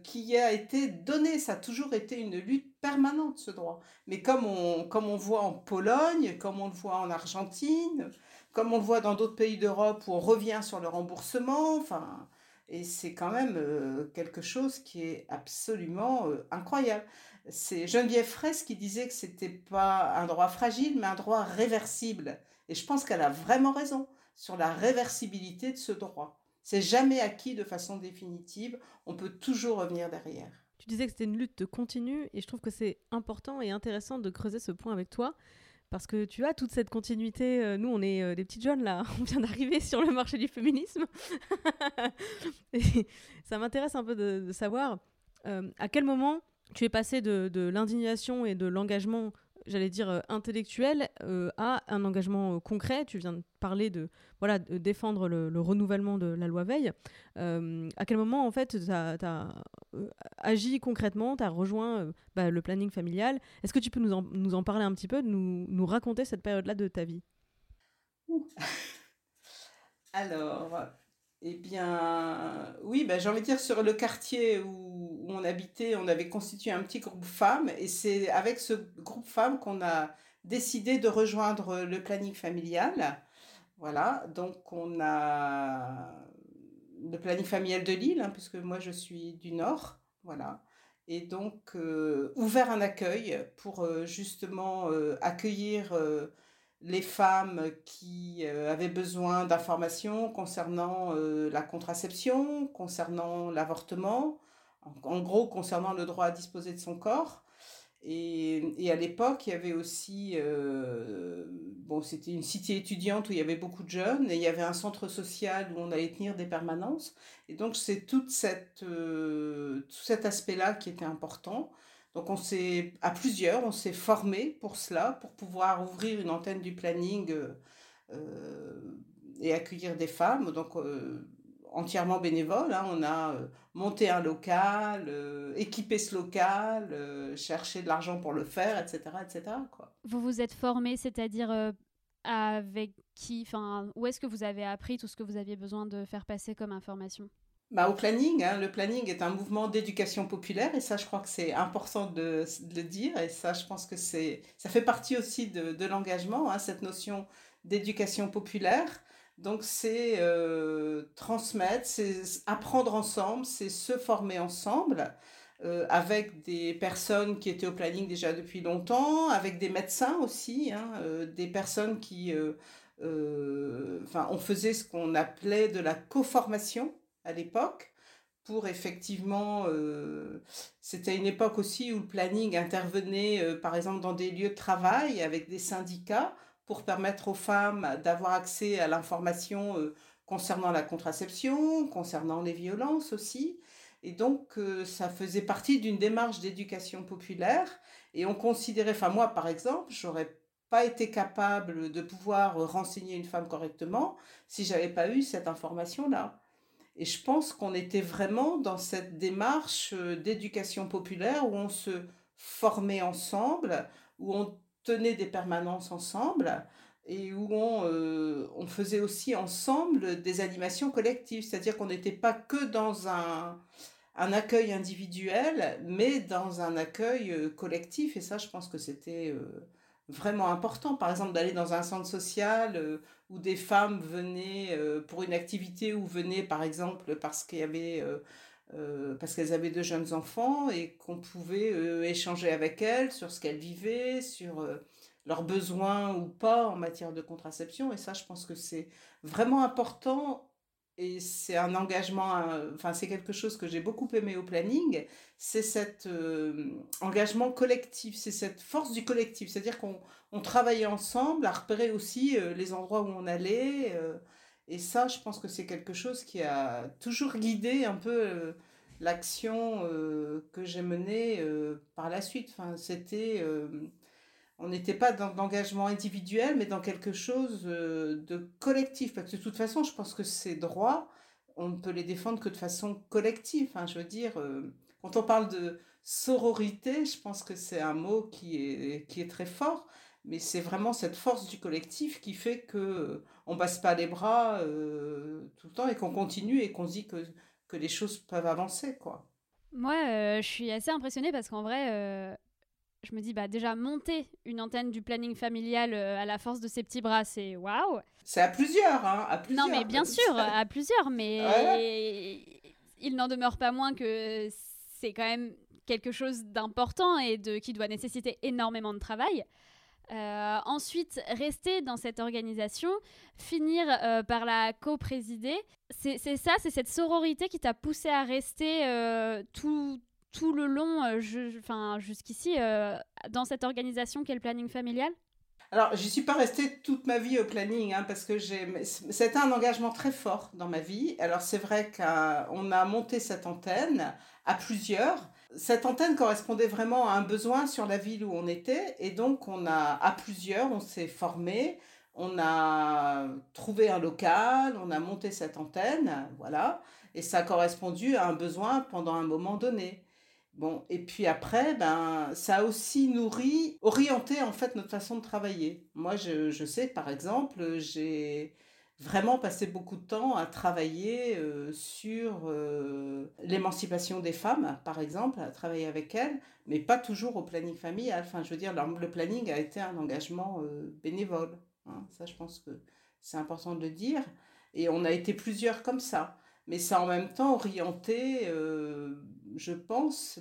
qui a été donné. Ça a toujours été une lutte permanente, ce droit. Mais comme on, comme on voit en Pologne, comme on le voit en Argentine, comme on le voit dans d'autres pays d'Europe où on revient sur le remboursement, enfin, et c'est quand même euh, quelque chose qui est absolument euh, incroyable. C'est Geneviève Fraisse qui disait que c'était pas un droit fragile, mais un droit réversible. Et je pense qu'elle a vraiment raison sur la réversibilité de ce droit. C'est jamais acquis de façon définitive. On peut toujours revenir derrière. Tu disais que c'était une lutte continue et je trouve que c'est important et intéressant de creuser ce point avec toi parce que tu as toute cette continuité. Euh, nous, on est euh, des petites jeunes là, on vient d'arriver sur le marché du féminisme. ça m'intéresse un peu de, savoir euh, à quel moment tu es passé de l'indignation et de l'engagement j'allais dire, euh, intellectuel euh, à un engagement euh, concret. Tu viens de parler de, voilà, défendre le, renouvellement de la loi Veil. à quel moment, en fait, tu as, agi concrètement, tu as rejoint bah, le planning familial? Est-ce que tu peux nous en, parler un petit peu, nous, nous raconter cette période-là de ta vie? Alors, eh bien, oui, ben, j'ai envie de dire, sur le quartier où, on habitait, on avait constitué un petit groupe femmes, et c'est avec ce groupe femmes qu'on a décidé de rejoindre le planning familial. Voilà, donc on a le planning familial de Lille, hein, puisque moi je suis du Nord, voilà. Et donc, euh, ouvert un accueil pour euh, justement euh, accueillir les femmes qui euh, avaient besoin d'informations concernant euh, la contraception, concernant l'avortement, en, gros concernant le droit à disposer de son corps. Et, à l'époque, il y avait aussi, euh, bon, c'était une cité étudiante où il y avait beaucoup de jeunes, et il y avait un centre social où on allait tenir des permanences. Et donc, c'est tout cet aspect-là qui était important. Donc on s'est, à plusieurs, on s'est formé pour cela, pour pouvoir ouvrir une antenne du planning euh, euh, et accueillir des femmes. Donc euh, entièrement bénévole. Hein. On a monté un local, équipé ce local, cherché de l'argent pour le faire, etc. etc. Quoi. Vous vous êtes formé, c'est-à-dire avec qui, enfin, où est-ce que vous avez appris tout ce que vous aviez besoin de faire passer comme information? Bah, au planning, hein, le planning est un mouvement d'éducation populaire et ça je crois que c'est important de, le dire et ça je pense que c'est ça fait partie aussi de, de l'engagement, hein, cette notion d'éducation populaire. Donc c'est euh, transmettre, c'est apprendre ensemble, c'est se former ensemble euh, avec des personnes qui étaient au planning déjà depuis longtemps, avec des médecins aussi, hein, euh, des personnes qui... Enfin, on faisait ce qu'on appelait de la co-formation à l'époque pour effectivement, euh, c'était une époque aussi où le planning intervenait euh, par exemple dans des lieux de travail avec des syndicats pour permettre aux femmes d'avoir accès à l'information euh, concernant la contraception, concernant les violences aussi. Et donc, ça faisait partie d'une démarche d'éducation populaire. Et on considérait, enfin moi par exemple, j'aurais pas été capable de pouvoir renseigner une femme correctement si j'avais pas eu cette information-là. Et je pense qu'on était vraiment dans cette démarche euh, d'éducation populaire où on se formait ensemble, où on tenait des permanences ensemble. et où on, euh, faisait aussi ensemble des animations collectives, c'est-à-dire qu'on n'était pas que dans un, accueil individuel, mais dans un accueil euh, collectif, et ça, je pense que c'était vraiment important. Par exemple, d'aller dans un centre social où des femmes venaient pour une activité, ou venaient, par exemple, parce qu'il y avait... parce qu'elles avaient de jeunes enfants et qu'on pouvait échanger avec elles sur ce qu'elles vivaient, sur leurs besoins ou pas en matière de contraception. Et ça, je pense que c'est vraiment important et c'est un engagement, euh, enfin c'est quelque chose que j'ai beaucoup aimé au planning, c'est cet euh, engagement collectif, c'est cette force du collectif, c'est-à-dire qu'on on travaillait ensemble à repérer aussi euh, les endroits où on allait, et ça je pense que c'est quelque chose qui a toujours guidé un peu l'action que j'ai menée par la suite, enfin c'était on n'était pas dans l'engagement individuel, mais dans quelque chose euh, de collectif. Parce que de toute façon, je pense que ces droits, on ne peut les défendre que de façon collective. Hein. Je veux dire, euh, quand on parle de sororité, je pense que c'est un mot qui est, qui est très fort, mais c'est vraiment cette force du collectif qui fait que euh, on passe pas les bras tout le temps et qu'on continue et qu'on se dit que, que les choses peuvent avancer, quoi. Moi, je suis assez impressionnée parce qu'en vrai, je me dis, bah déjà, monter une antenne du planning familial euh, à la force de ses petits bras, c'est waouh C'est à plusieurs, hein, à plusieurs. Non, mais bien sûr, à plusieurs, mais il n'en demeure pas moins que c'est quand même quelque chose d'important et de, qui doit nécessiter énormément de travail. Euh, ensuite, rester dans cette organisation, finir euh, par la co-présider, c'est ça, c'est cette sororité qui t'a poussé à rester tout, tout le long, euh, jusqu'ici, euh, dans cette organisation qu'est le planning familial? Alors, je suis pas restée toute ma vie au planning, hein, parce que c'était un engagement très fort dans ma vie. Alors, c'est vrai qu'on a monté cette antenne à plusieurs. Cette antenne correspondait vraiment à un besoin sur la ville où on était, et donc on a, à plusieurs, on s'est formé, on a trouvé un local, on a monté cette antenne, voilà, et ça a correspondu à un besoin pendant un moment donné. Bon, et puis après, ben, ça a aussi nourri, orienté en fait notre façon de travailler. Moi, je, je sais, par exemple, j'ai vraiment passé beaucoup de temps à travailler euh, sur euh, l'émancipation des femmes, par exemple, à travailler avec elles, mais pas toujours au planning familial. Enfin, je veux dire, le planning a été un engagement euh, bénévole. Hein. Ça, je pense que c'est important de le dire. Et on a été plusieurs comme ça mais ça en même temps orienté, euh, je pense,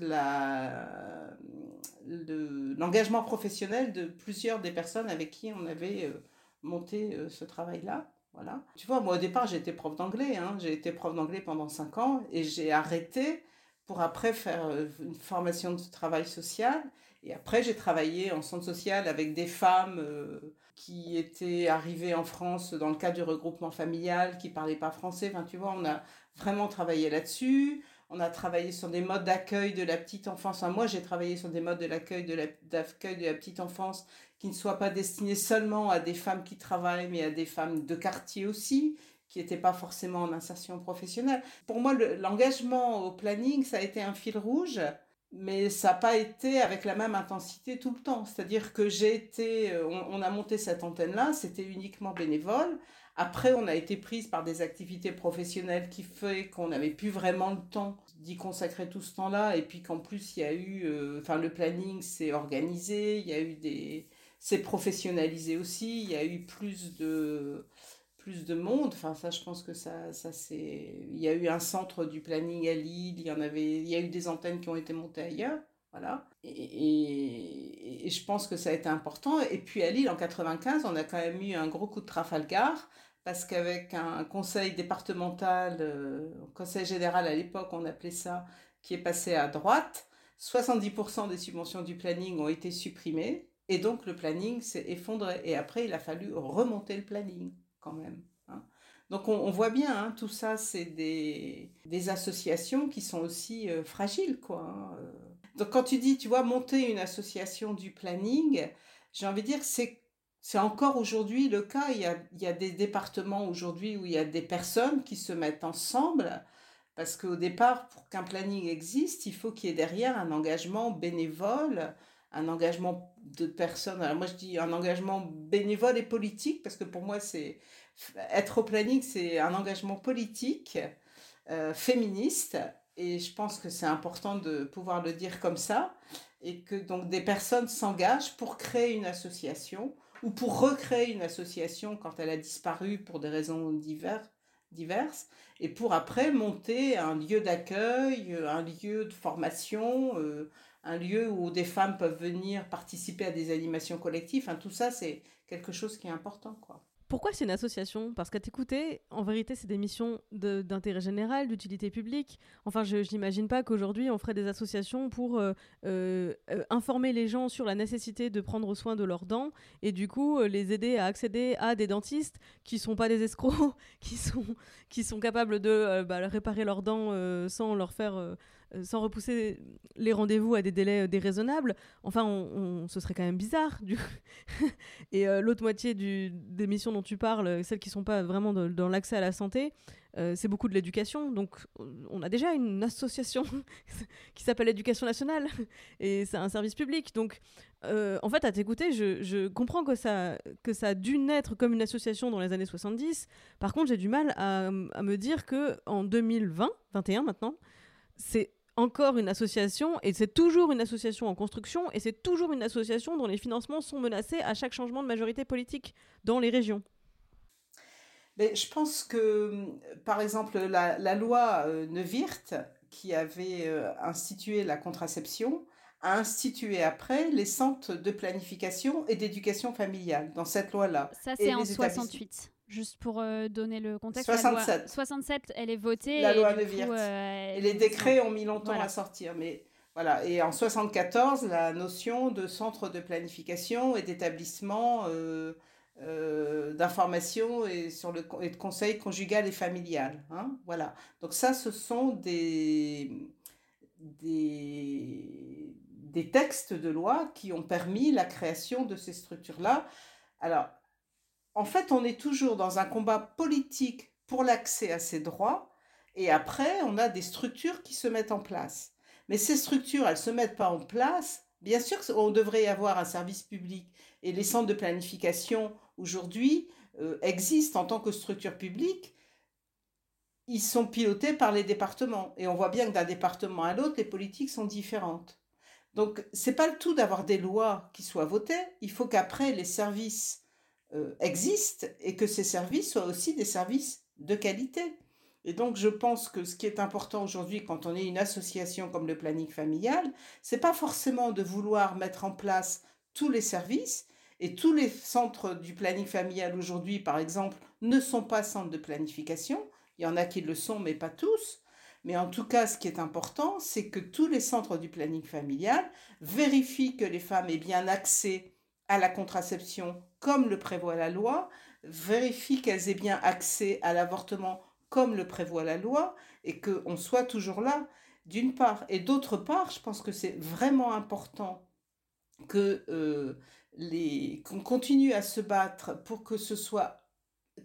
l'engagement professionnel de plusieurs des personnes avec qui on avait euh, monté euh, ce travail-là. Voilà. Tu vois, moi au départ, j'étais prof d'anglais. Hein. J'ai été prof d'anglais pendant cinq ans et j'ai arrêté pour après faire une formation de travail social. Et après, j'ai travaillé en centre social avec des femmes qui étaient arrivées en France dans le cadre du regroupement familial, qui parlaient pas français. Enfin, tu vois, on a vraiment travaillé là-dessus. On a travaillé sur des modes d'accueil de la petite enfance. moi, j'ai travaillé sur des modes de l'accueil de la, d'accueil de la petite enfance qui ne soient pas destinés seulement à des femmes qui travaillent, mais à des femmes de quartier aussi, qui n'étaient pas forcément en insertion professionnelle. Pour moi, l'engagement au planning, ça a été un fil rouge mais ça n'a pas été avec la même intensité tout le temps. C'est-à-dire que j'ai été, euh, on, a monté cette antenne-là, c'était uniquement bénévole. Après, on a été prise par des activités professionnelles qui fait qu'on n'avait plus vraiment le temps d'y consacrer tout ce temps-là. Et puis qu'en plus, il y a eu, euh, enfin, le planning s'est organisé, il y a eu des, c'est professionnalisé aussi, il y a eu plus de, plus de monde. Enfin, ça, je pense que ça, ça c'est. Il y a eu un centre du planning à Lille, il y en avait, il y a eu des antennes qui ont été montées ailleurs. Voilà. Et, et, je pense que ça a été important. Et puis à Lille, en 95, on a quand même eu un gros coup de Trafalgar, parce qu'avec un conseil départemental, euh, conseil général à l'époque, on appelait ça, qui est passé à droite, 70% des subventions du planning ont été supprimées. Et donc le planning s'est effondré. Et après, il a fallu remonter le planning quand même. Hein. Donc on, voit bien, hein, tout ça, c'est des, associations qui sont aussi euh, fragiles. Quoi, hein, euh. Donc quand tu dis, tu vois, monter une association du planning, j'ai envie de dire, c'est c'est encore aujourd'hui le cas. Il y, a, il y a des départements aujourd'hui où il y a des personnes qui se mettent ensemble parce qu'au départ, pour qu'un planning existe, il faut qu'il y ait derrière un engagement bénévole, un engagement de personnes. Alors moi, je dis un engagement bénévole et politique, parce que pour moi, c'est être au planning, c'est un engagement politique, euh, féministe, et je pense que c'est important de pouvoir le dire comme ça, et que donc des personnes s'engagent pour créer une association ou pour recréer une association quand elle a disparu pour des raisons diverses. Et pour après monter un lieu d'accueil, un lieu de formation, euh, un lieu où des femmes peuvent venir participer à des animations collectives. tout ça, c'est quelque chose qui est important. quoi. Pourquoi c'est une association? Parce qu'à t'écouter, en vérité, c'est des missions d'intérêt général, d'utilité publique. Enfin, je n'imagine pas qu'aujourd'hui, on ferait des associations pour euh, euh, euh, informer les gens sur la nécessité de prendre soin de leurs dents et du coup, les aider à accéder à des dentistes qui sont pas des escrocs, qui sont, qui sont capables de bah, réparer leurs dents sans leur faire sans repousser les rendez-vous à des délais euh, déraisonnables, enfin, on, ce serait quand même bizarre. Et euh, l'autre moitié des missions dont tu parles, celles qui ne sont pas vraiment dans l'accès à la santé, c'est beaucoup de l'éducation. Donc, on a déjà une association qui s'appelle Éducation nationale, et c'est un service public. Donc, en fait, à t'écouter, je, comprends que ça, que ça a dû naître comme une association dans les années 70. Par contre, j'ai du mal à, à me dire que en 2020, 21 maintenant, c'est encore une association et c'est toujours une association en construction et c'est toujours une association dont les financements sont menacés à chaque changement de majorité politique dans les régions. Mais je pense que, par exemple, la, loi euh, Neuwirth, qui avait euh, institué la contraception, a institué après les centres de planification et d'éducation familiale dans cette loi-là. Ça, c'est en 68. Juste pour euh, donner le contexte. 67. La loi 67, elle est votée. La et loi euh, et les décrets ont mis longtemps à sortir. Mais voilà. Et en 74, la notion de centre de planification et d'établissement euh, d'information et, sur le, et de conseil conjugal et familial. Hein, voilà. Donc ça, ce sont des, des, des textes de loi qui ont permis la création de ces structures-là. Alors, en fait, on est toujours dans un combat politique pour l'accès à ces droits, et après, on a des structures qui se mettent en place. Mais ces structures, elles ne se mettent pas en place. Bien sûr on devrait avoir un service public, et les centres de planification, aujourd'hui, euh, existent en tant que structure publique. Ils sont pilotés par les départements, et on voit bien que d'un département à l'autre, les politiques sont différentes. Donc, c'est pas le tout d'avoir des lois qui soient votées. Il faut qu'après, les services existent et que ces services soient aussi des services de qualité. Et donc, je pense que ce qui est important aujourd'hui, quand on est une association comme le planning familial, c'est pas forcément de vouloir mettre en place tous les services. Et tous les centres du planning familial aujourd'hui, par exemple, ne sont pas centres de planification. Il y en a qui le sont, mais pas tous. Mais en tout cas, ce qui est important, c'est que tous les centres du planning familial vérifient que les femmes aient bien accès à la contraception comme le prévoit la loi, vérifie qu'elles aient bien accès à l'avortement comme le prévoit la loi, et qu'on soit toujours là, d'une part. Et d'autre part, je pense que c'est vraiment important que euh, les qu'on continue à se battre pour que ce soit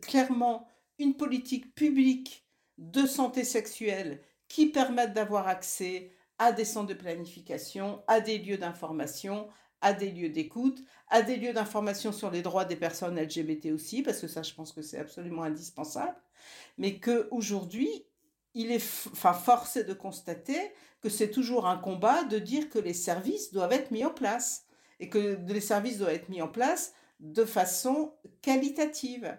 clairement une politique publique de santé sexuelle qui permette d'avoir accès à des centres de planification, à des lieux d'information, à des lieux d'écoute, à des lieux d'information sur les droits des personnes LGBT aussi, parce que ça, je pense que c'est absolument indispensable, mais qu'aujourd'hui, il est enfin, forcé de constater que c'est toujours un combat de dire que les services doivent être mis en place, et que les services doivent être mis en place de façon qualitative.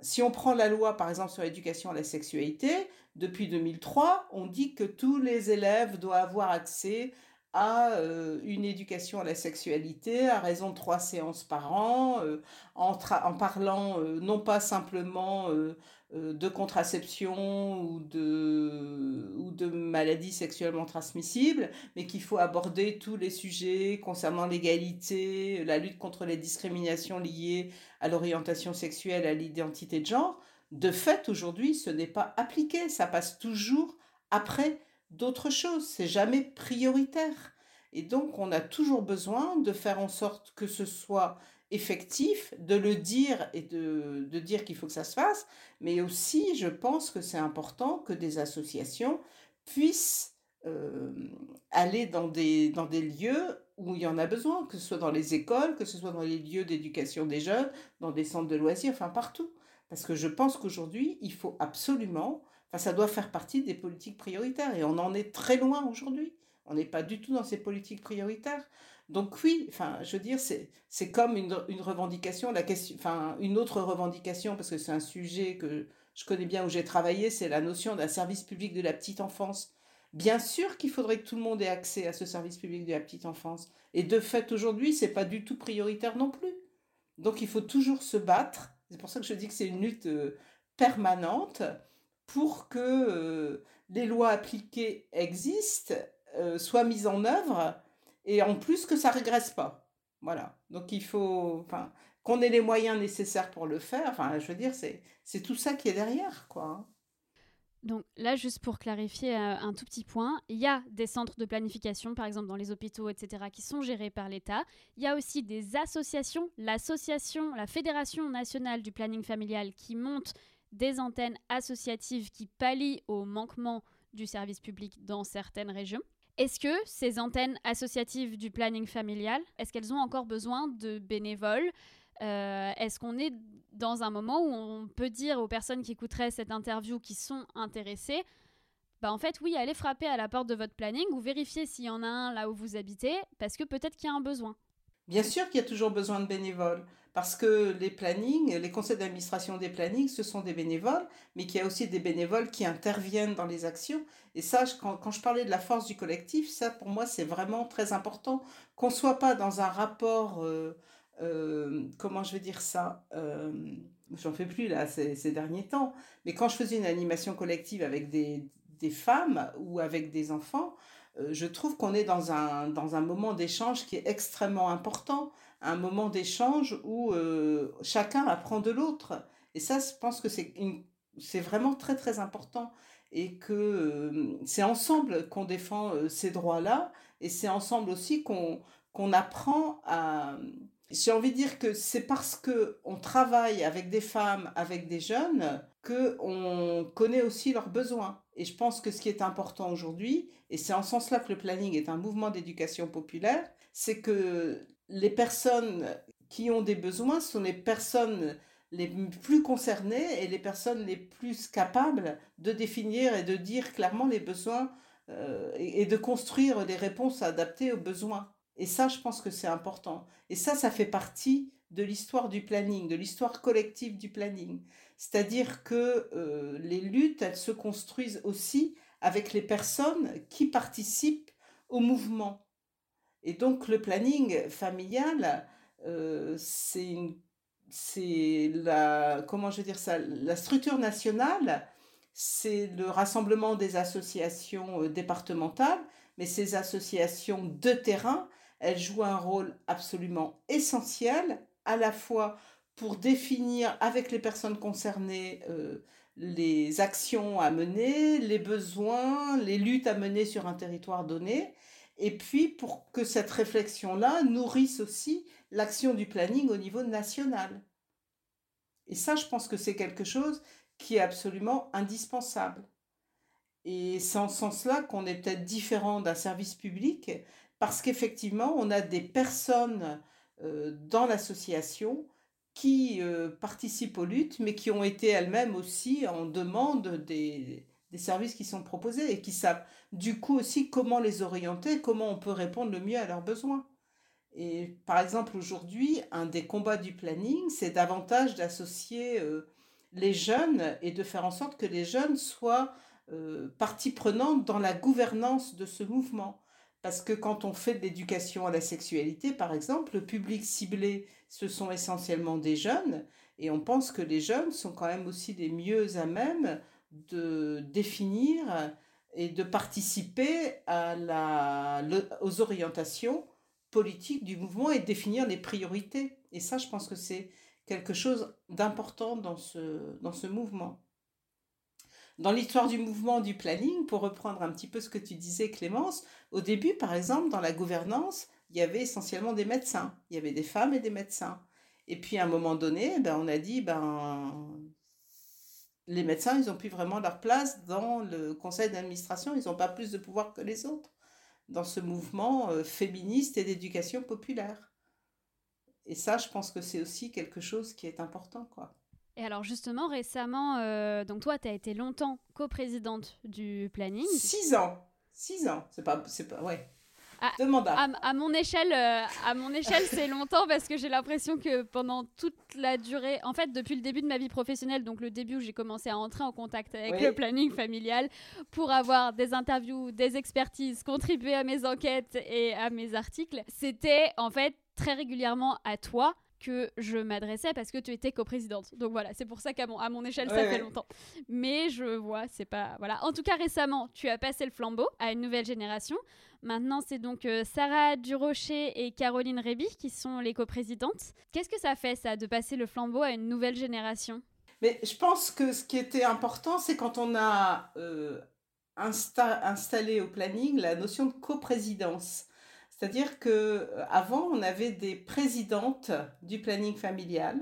Si on prend la loi, par exemple, sur l'éducation à la sexualité, depuis 2003, on dit que tous les élèves doivent avoir accès à euh, une éducation à la sexualité à raison de trois séances par an, euh, en, parlant euh, non pas simplement de contraception ou de, ou de maladies sexuellement transmissibles, mais qu'il faut aborder tous les sujets concernant l'égalité, la lutte contre les discriminations liées à l'orientation sexuelle, à l'identité de genre. De fait, aujourd'hui, ce n'est pas appliqué, ça passe toujours après d'autres choses. C'est jamais prioritaire. Et donc, on a toujours besoin de faire en sorte que ce soit effectif, de le dire et de, dire qu'il faut que ça se fasse. Mais aussi, je pense que c'est important que des associations puissent euh, aller dans des, dans des lieux où il y en a besoin, que ce soit dans les écoles, que ce soit dans les lieux d'éducation des jeunes, dans des centres de loisirs, enfin partout. Parce que je pense qu'aujourd'hui, il faut absolument, enfin ça doit faire partie des politiques prioritaires, et on en est très loin aujourd'hui. On n'est pas du tout dans ces politiques prioritaires. Donc oui, enfin, je veux dire, c'est comme une, une, revendication, la question, enfin, une autre revendication, parce que c'est un sujet que je connais bien où j'ai travaillé, c'est la notion d'un service public de la petite enfance. Bien sûr qu'il faudrait que tout le monde ait accès à ce service public de la petite enfance. Et de fait, aujourd'hui, c'est pas du tout prioritaire non plus. Donc il faut toujours se battre. C'est pour ça que je dis que c'est une lutte euh, permanente pour que euh, les lois appliquées existent, euh, soient mises en œuvre et en plus que ça régresse pas. Voilà. Donc il faut, qu'on ait les moyens nécessaires pour le faire. Enfin, je veux dire, c'est tout ça qui est derrière, quoi. Donc là, juste pour clarifier euh, un tout petit point, il y a des centres de planification, par exemple dans les hôpitaux, etc., qui sont gérés par l'État. Il y a aussi des associations, l'association, la Fédération nationale du planning familial, qui monte des antennes associatives qui pallient au manquement du service public dans certaines régions. Est-ce que ces antennes associatives du planning familial, est-ce qu'elles ont encore besoin de bénévoles? Euh, Est-ce qu'on est dans un moment où on peut dire aux personnes qui écouteraient cette interview qui sont intéressées, bah en fait oui, allez frapper à la porte de votre planning ou vérifiez s'il y en a un là où vous habitez, parce que peut-être qu'il y a un besoin. Bien sûr qu'il y a toujours besoin de bénévoles, parce que les plannings, les conseils d'administration des plannings, ce sont des bénévoles, mais qu'il y a aussi des bénévoles qui interviennent dans les actions. Et ça, quand, je parlais de la force du collectif, ça pour moi c'est vraiment très important, qu'on ne soit pas dans un rapport... Euh, euh, comment je vais dire ça euh, J'en fais plus là ces, derniers temps. Mais quand je faisais une animation collective avec des, des femmes ou avec des enfants, je trouve qu'on est dans un, dans un moment d'échange qui est extrêmement important, un moment d'échange où euh, chacun apprend de l'autre. Et ça, je pense que c'est c'est vraiment très très important et que euh, c'est ensemble qu'on défend ces droits-là et c'est ensemble aussi qu'on qu'on apprend à, j'ai envie de dire que c'est parce que on travaille avec des femmes, avec des jeunes, que on connaît aussi leurs besoins. Et je pense que ce qui est important aujourd'hui, et c'est en ce sens-là que le planning est un mouvement d'éducation populaire, c'est que les personnes qui ont des besoins sont les personnes les plus concernées et les personnes les plus capables de définir et de dire clairement les besoins euh, et de construire des réponses adaptées aux besoins. Et ça, je pense que c'est important. Et ça, ça fait partie de l'histoire du planning, de l'histoire collective du planning. C'est-à-dire que euh, les luttes, elles se construisent aussi avec les personnes qui participent au mouvement. Et donc le planning familial, euh, c'est la comment je dire ça, la structure nationale, c'est le rassemblement des associations euh, départementales, mais ces associations de terrain, elle joue un rôle absolument essentiel, à la fois pour définir avec les personnes concernées euh, les actions à mener, les besoins, les luttes à mener sur un territoire donné, et puis pour que cette réflexion-là nourrisse aussi l'action du planning au niveau national. Et ça, je pense que c'est quelque chose qui est absolument indispensable. Et c'est en ce sens-là qu'on est peut-être différent d'un service public, parce qu'effectivement, on a des personnes euh, dans l'association qui euh, participent aux luttes, mais qui ont été elles-mêmes aussi en demande des, des, services qui sont proposés et qui savent du coup aussi comment les orienter, comment on peut répondre le mieux à leurs besoins. Et par exemple, aujourd'hui, un des combats du planning, c'est davantage d'associer euh, les jeunes et de faire en sorte que les jeunes soient partie prenante dans la gouvernance de ce mouvement. Parce que quand on fait de l'éducation à la sexualité, par exemple, le public ciblé, ce sont essentiellement des jeunes, et on pense que les jeunes sont quand même aussi les mieux à même de définir et de participer à la, aux orientations politiques du mouvement et de définir les priorités. Et ça, je pense que c'est quelque chose d'important dans ce, dans ce mouvement. Dans l'histoire du mouvement du planning, pour reprendre un petit peu ce que tu disais Clémence, au début par exemple dans la gouvernance, il y avait essentiellement des médecins, il y avait des femmes et des médecins. Et puis à un moment donné, ben, on a dit ben les médecins, ils n'ont plus vraiment leur place dans le conseil d'administration, ils n'ont pas plus de pouvoir que les autres. dans ce mouvement euh, féministe et d'éducation populaire. Et ça, je pense que c'est aussi quelque chose qui est important, quoi. Et alors justement, récemment, euh, donc toi, tu as été longtemps coprésidente du planning. Six ans. Six ans. C'est pas, c'est pas, ouais. À, à, mon échelle, euh, à mon échelle, c'est longtemps parce que j'ai l'impression que pendant toute la durée, en fait, depuis le début de ma vie professionnelle, donc le début où j'ai commencé à entrer en contact avec le planning familial pour avoir des interviews, des expertises, contribuer à mes enquêtes et à mes articles, c'était en fait très régulièrement à toi que je m'adressais parce que tu étais coprésidente. Donc voilà, c'est pour ça qu'à mon, à mon échelle, ça fait longtemps. Mais je vois, c'est pas. Voilà. En tout cas, récemment, tu as passé le flambeau à une nouvelle génération. Maintenant, c'est donc euh, Sarah Durocher et Caroline Réby qui sont les coprésidentes. Qu'est-ce que ça fait, ça, de passer le flambeau à une nouvelle génération? Mais je pense que ce qui était important, c'est quand on a euh, installé au planning la notion de coprésidence. C'est-à-dire que euh, avant on avait des présidentes du planning familial.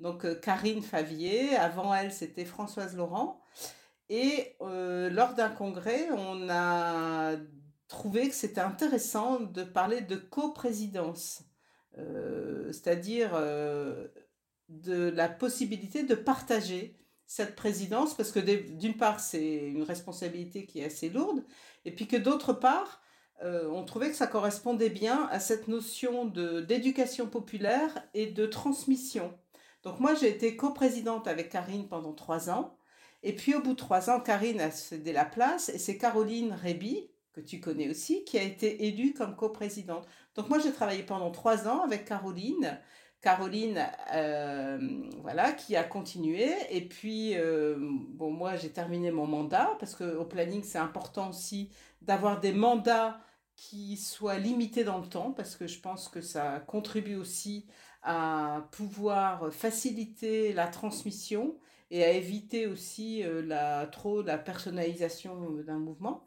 Donc euh, Karine Favier, avant elle c'était Françoise Laurent. Et euh, lors d'un congrès, on a trouvé que c'était intéressant de parler de coprésidence, c'est-à-dire de la possibilité de partager cette présidence, parce que d'une part, c'est une responsabilité qui est assez lourde, et puis que d'autre part, euh, on trouvait que ça correspondait bien à cette notion d'éducation populaire et de transmission. Donc moi, j'ai été coprésidente avec Karine pendant trois ans. Et puis au bout de trois ans, Karine a cédé la place et c'est Caroline Réby, que tu connais aussi, qui a été élue comme coprésidente. Donc moi, j'ai travaillé pendant trois ans avec Caroline. Caroline, euh, voilà, qui a continué. Et puis, euh, bon, moi, j'ai terminé mon mandat parce qu'au planning, c'est important aussi d'avoir des mandats qui soit limité dans le temps parce que je pense que ça contribue aussi à pouvoir faciliter la transmission et à éviter aussi euh, la, trop la personnalisation d'un mouvement.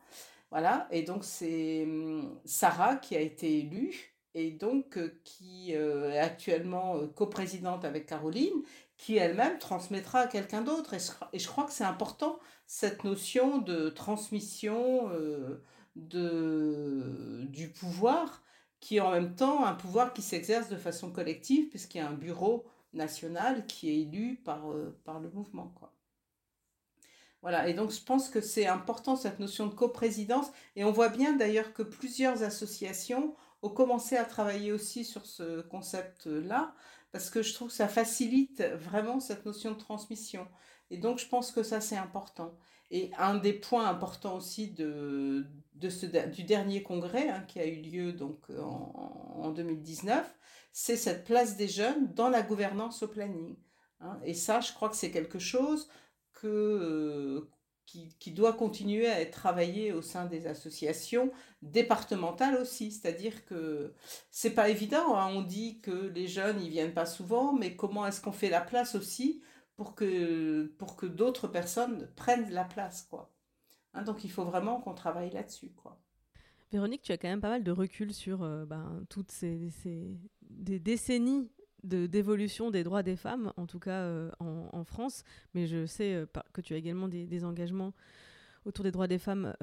Voilà, et donc c'est hum, Sarah qui a été élue et donc euh, qui euh, est actuellement coprésidente avec Caroline, qui elle-même transmettra à quelqu'un d'autre. Et, je crois que c'est important, cette notion de transmission de, du pouvoir, qui est en même temps un pouvoir qui s'exerce de façon collective, puisqu'il y a un bureau national qui est élu par, euh, par le mouvement. Quoi. Voilà, et donc je pense que c'est important cette notion de coprésidence, et on voit bien d'ailleurs que plusieurs associations ont commencé à travailler aussi sur ce concept-là, parce que je trouve que ça facilite vraiment cette notion de transmission. Et donc je pense que ça c'est important. Et un des points importants aussi de, de ce, du dernier congrès hein, qui a eu lieu donc en, en 2019, c'est cette place des jeunes dans la gouvernance au planning. Hein. Et ça, je crois que c'est quelque chose que, euh, qui, qui, doit continuer à être travaillé au sein des associations départementales aussi. C'est-à-dire que c'est pas évident. Hein. On dit que les jeunes ils viennent pas souvent, mais comment est-ce qu'on fait la place aussi pour que, pour que d'autres personnes prennent la place, quoi. Hein, donc il faut vraiment qu'on travaille là-dessus, quoi. Véronique, tu as quand même pas mal de recul sur euh, ben, toutes ces, ces, des décennies de, d'évolution des droits des femmes, en tout cas euh, en, France, mais je sais euh, que tu as également des, engagements autour des droits des femmes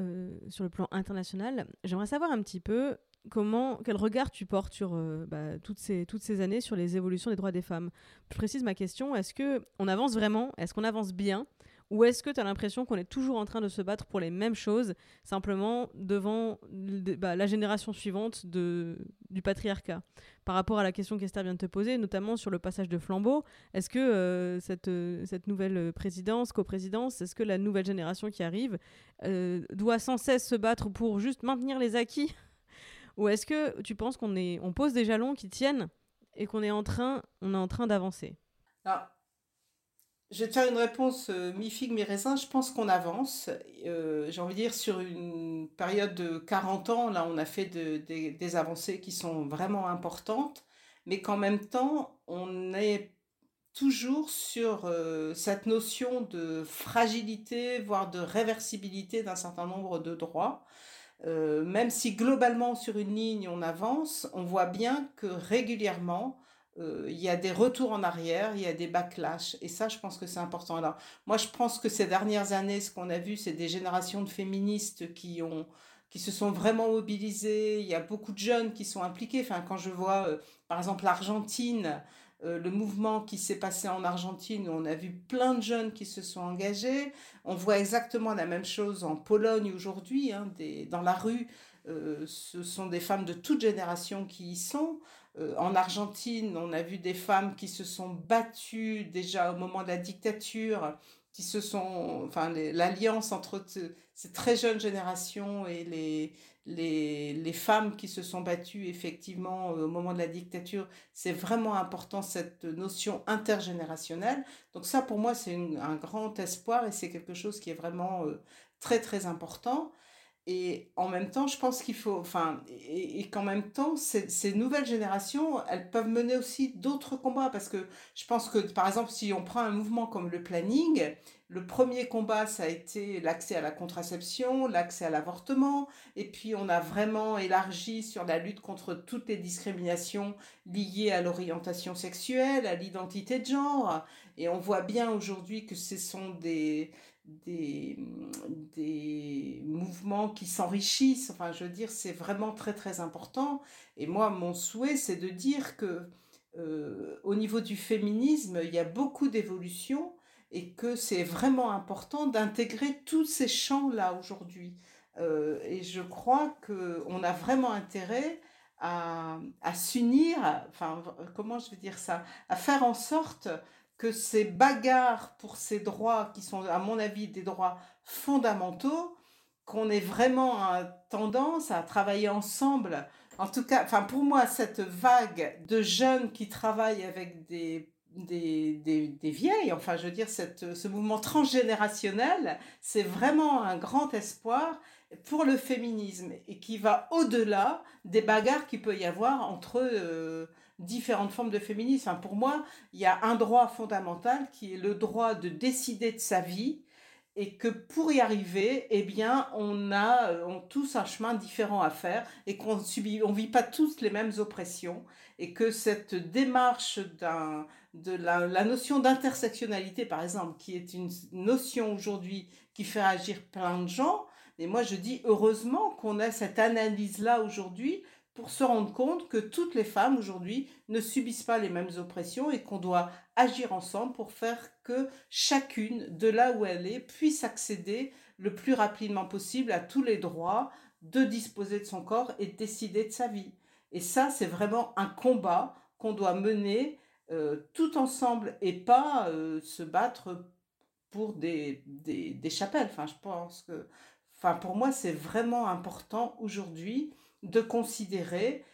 sur le plan international. J'aimerais savoir un petit peu comment, quel regard tu portes sur euh, bah, toutes, ces, années sur les évolutions des droits des femmes? Je précise ma question, est-ce qu'on avance vraiment? Est-ce qu'on avance bien? Ou est-ce que tu as l'impression qu'on est toujours en train de se battre pour les mêmes choses, simplement devant bah, la génération suivante du patriarcat? Par rapport à la question qu'Esther vient de te poser, notamment sur le passage de flambeau, est-ce que euh, cette, cette nouvelle présidence, coprésidence, est-ce que la nouvelle génération qui arrive euh, doit sans cesse se battre pour juste maintenir les acquis? Ou est-ce que tu penses qu'on est, on pose des jalons qui tiennent et qu'on est en train, on est en train d'avancer? Alors, je vais te faire une réponse euh, mi-figue, mi-raisin. Je pense qu'on avance. Euh, J'ai envie de dire, sur une période de 40 ans, là, on a fait de, de, des avancées qui sont vraiment importantes, mais qu'en même temps, on est toujours sur euh, cette notion de fragilité, voire de réversibilité d'un certain nombre de droits. Euh, même si globalement sur une ligne on avance, on voit bien que régulièrement euh, il y a des retours en arrière, il y a des backlash. Et ça, je pense que c'est important. Alors, moi, je pense que ces dernières années, ce qu'on a vu, c'est des générations de féministes qui ont qui se sont vraiment mobilisés. Il y a beaucoup de jeunes qui sont impliqués. Enfin, quand je vois, par exemple, l'Argentine, le mouvement qui s'est passé en Argentine, où on a vu plein de jeunes qui se sont engagés. On voit exactement la même chose en Pologne aujourd'hui, hein, dans la rue. ce sont des femmes de toute génération qui y sont. en Argentine, on a vu des femmes qui se sont battues déjà au moment de la dictature qui se sont, enfin, l'alliance entre ces très jeunes générations et les, les, les, femmes qui se sont battues effectivement au moment de la dictature, c'est vraiment important cette notion intergénérationnelle. Donc ça, pour moi, c'est un grand espoir et c'est quelque chose qui est vraiment euh, très, très important. Et en même temps, je pense qu'il faut, enfin, et, qu'en même temps, ces, ces, nouvelles générations, elles peuvent mener aussi d'autres combats. Parce que je pense que, par exemple, si on prend un mouvement comme le planning, le premier combat, ça a été l'accès à la contraception, l'accès à l'avortement, et puis on a vraiment élargi sur la lutte contre toutes les discriminations liées à l'orientation sexuelle, à l'identité de genre, et on voit bien aujourd'hui que ce sont des, des, des mouvements qui s'enrichissent. Enfin, je veux dire, c'est vraiment très très important. Et moi, mon souhait, c'est de dire que euh, au niveau du féminisme, il y a beaucoup d'évolutions et que c'est vraiment important d'intégrer tous ces champs-là aujourd'hui. Euh, et je crois qu'on a vraiment intérêt à, à s'unir, enfin, comment je vais dire ça, à faire en sorte que ces bagarres pour ces droits, qui sont à mon avis des droits fondamentaux, qu'on ait vraiment tendance à travailler ensemble. En tout cas, enfin pour moi, cette vague de jeunes qui travaillent avec des, des, des, des vieilles, enfin je veux dire, cette, ce mouvement transgénérationnel, c'est vraiment un grand espoir pour le féminisme et qui va au-delà des bagarres qu'il peut y avoir entre... Euh, différentes formes de féminisme. pour moi, il y a un droit fondamental qui est le droit de décider de sa vie et que pour y arriver, eh bien, on a on tous un chemin différent à faire et qu'on subit, on vit pas tous les mêmes oppressions et que cette démarche d'un de la, la notion d'intersectionnalité, par exemple, qui est une notion aujourd'hui qui fait agir plein de gens, et moi je dis heureusement qu'on a cette analyse-là aujourd'hui pour se rendre compte que toutes les femmes aujourd'hui ne subissent pas les mêmes oppressions et qu'on doit agir ensemble pour faire que chacune, de là où elle est, puisse accéder le plus rapidement possible à tous les droits de disposer de son corps et de décider de sa vie. Et ça, c'est vraiment un combat qu'on doit mener euh, tout ensemble et pas euh, se battre pour des, des, chapelles. Enfin, je pense que, enfin, pour moi, c'est vraiment important aujourd'hui de considérer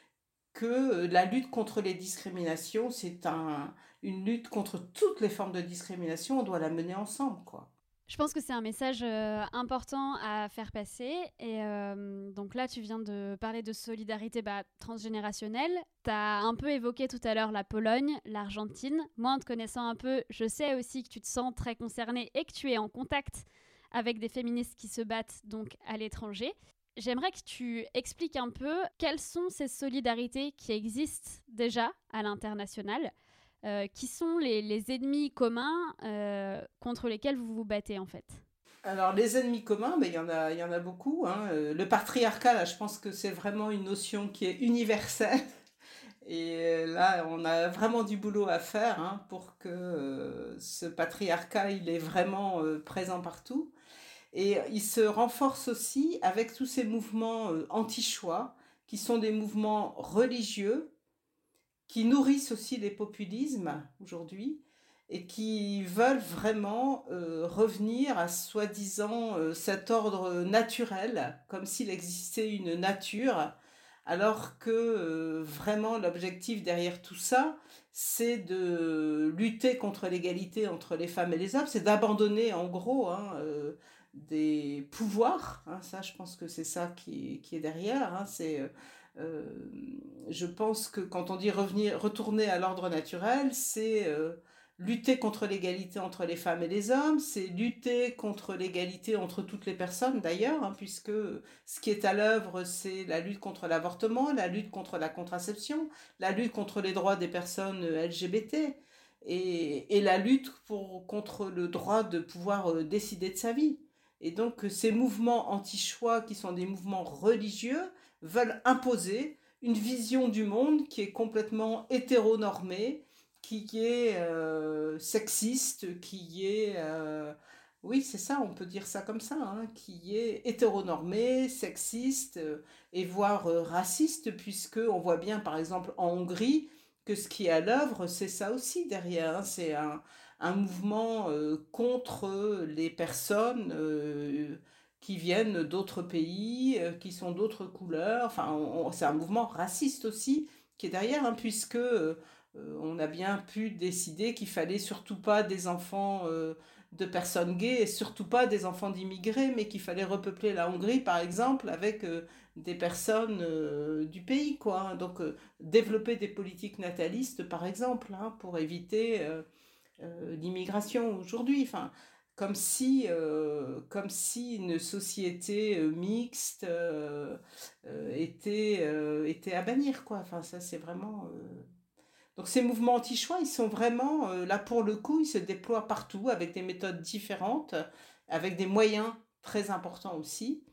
que euh, la lutte contre les discriminations, c'est un, une lutte contre toutes les formes de discrimination, on doit la mener ensemble, quoi. Je pense que c'est un message euh, important à faire passer. Et euh, donc là, tu viens de parler de solidarité bah, transgénérationnelle. Tu as un peu évoqué tout à l'heure la Pologne, l'Argentine. Moi, en te connaissant un peu, je sais aussi que tu te sens très concernée et que tu es en contact avec des féministes qui se battent donc à l'étranger. J'aimerais que tu expliques un peu quelles sont ces solidarités qui existent déjà à l'international, euh, qui sont les, ennemis communs euh, contre lesquels vous vous battez en fait. Alors les ennemis communs, ben, il y, en a, y en a beaucoup. Hein. Euh, le patriarcat, là, je pense que c'est vraiment une notion qui est universelle. Et là, on a vraiment du boulot à faire hein, pour que ce patriarcat, il est vraiment présent partout. Et il se renforce aussi avec tous ces mouvements euh, anti-choix, qui sont des mouvements religieux, qui nourrissent aussi les populismes aujourd'hui, et qui veulent vraiment euh, revenir à soi-disant euh, cet ordre naturel, comme s'il existait une nature, alors que vraiment l'objectif derrière tout ça, c'est de lutter contre l'égalité entre les femmes et les hommes, c'est d'abandonner en gros hein, des pouvoirs. Hein, ça, je pense que c'est ça qui, qui, est derrière. Hein, c'est, euh, euh, je pense que quand on dit revenir, retourner à l'ordre naturel, c'est euh, lutter contre l'égalité entre les femmes et les hommes, c'est lutter contre l'égalité entre toutes les personnes d'ailleurs, hein, puisque ce qui est à l'œuvre, c'est la lutte contre l'avortement, la lutte contre la contraception, la lutte contre les droits des personnes LGBT. Et, et la lutte pour, contre le droit de pouvoir décider de sa vie. Et donc ces mouvements anti-choix, qui sont des mouvements religieux, veulent imposer une vision du monde qui est complètement hétéronormée, qui est euh, sexiste, qui est... euh, oui, c'est ça, on peut dire ça comme ça, hein, qui est hétéronormé, sexiste euh, et voire raciste, puisque on voit bien, par exemple, en Hongrie, que ce qui est à l'œuvre, c'est ça aussi derrière. hein, c'est un, un mouvement euh, contre les personnes euh, qui viennent d'autres pays, euh, qui sont d'autres couleurs. Enfin, c'est un mouvement raciste aussi qui est derrière, hein, puisque euh, euh, on a bien pu décider qu'il fallait surtout pas des enfants euh, de personnes gays et surtout pas des enfants d'immigrés, mais qu'il fallait repeupler la Hongrie, par exemple, avec euh, des personnes euh, du pays, quoi. Donc, euh, développer des politiques natalistes, par exemple, hein, pour éviter euh, euh, l'immigration aujourd'hui. Enfin, comme si, euh, comme si une société euh, mixte euh, euh, était, euh, était à bannir, quoi. Enfin, ça, c'est vraiment... euh, donc ces mouvements anti-choix, ils sont vraiment, euh, là pour le coup, ils se déploient partout avec des méthodes différentes, avec des moyens très importants aussi.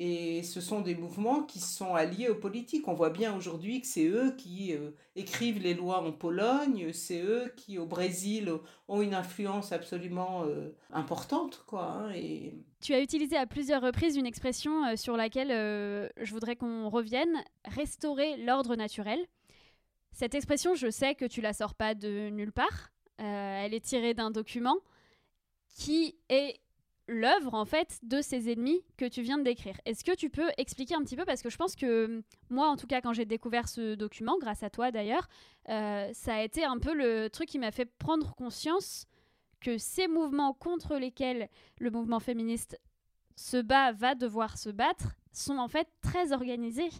Et ce sont des mouvements qui sont alliés aux politiques. On voit bien aujourd'hui que c'est eux qui euh, écrivent les lois en Pologne, c'est eux qui au Brésil ont une influence absolument euh, importante, quoi. hein, et... Tu as utilisé à plusieurs reprises une expression euh, sur laquelle je voudrais qu'on revienne, restaurer l'ordre naturel. Cette expression, je sais que tu la sors pas de nulle part. Elle est tirée d'un document qui est l'œuvre en fait de ces ennemis que tu viens de décrire. Est-ce que tu peux expliquer un petit peu parce que je pense que moi en tout cas quand j'ai découvert ce document, grâce à toi d'ailleurs, euh, ça a été un peu le truc qui m'a fait prendre conscience que ces mouvements contre lesquels le mouvement féministe se bat, va devoir se battre, sont en fait très organisés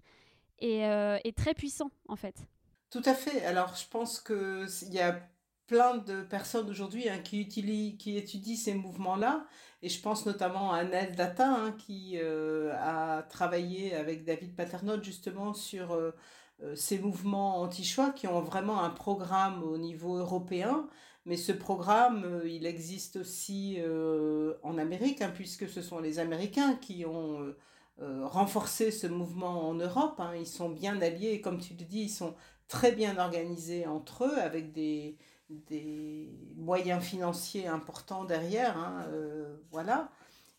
et, euh, très puissants en fait. Tout à fait. Alors, je pense qu'il y a plein de personnes aujourd'hui hein, qui, utilisent, qui étudient ces mouvements-là. Et je pense notamment à Nel Data, hein, qui euh, a travaillé avec David Paternotte justement sur euh, euh, ces mouvements anti-choix qui ont vraiment un programme au niveau européen. Mais ce programme, il existe aussi en Amérique, hein, puisque ce sont les Américains qui ont renforcé ce mouvement en Europe. hein. Ils sont bien alliés, et comme tu le dis, ils sont très bien organisés entre eux, avec des, des moyens financiers importants derrière. hein, euh, voilà.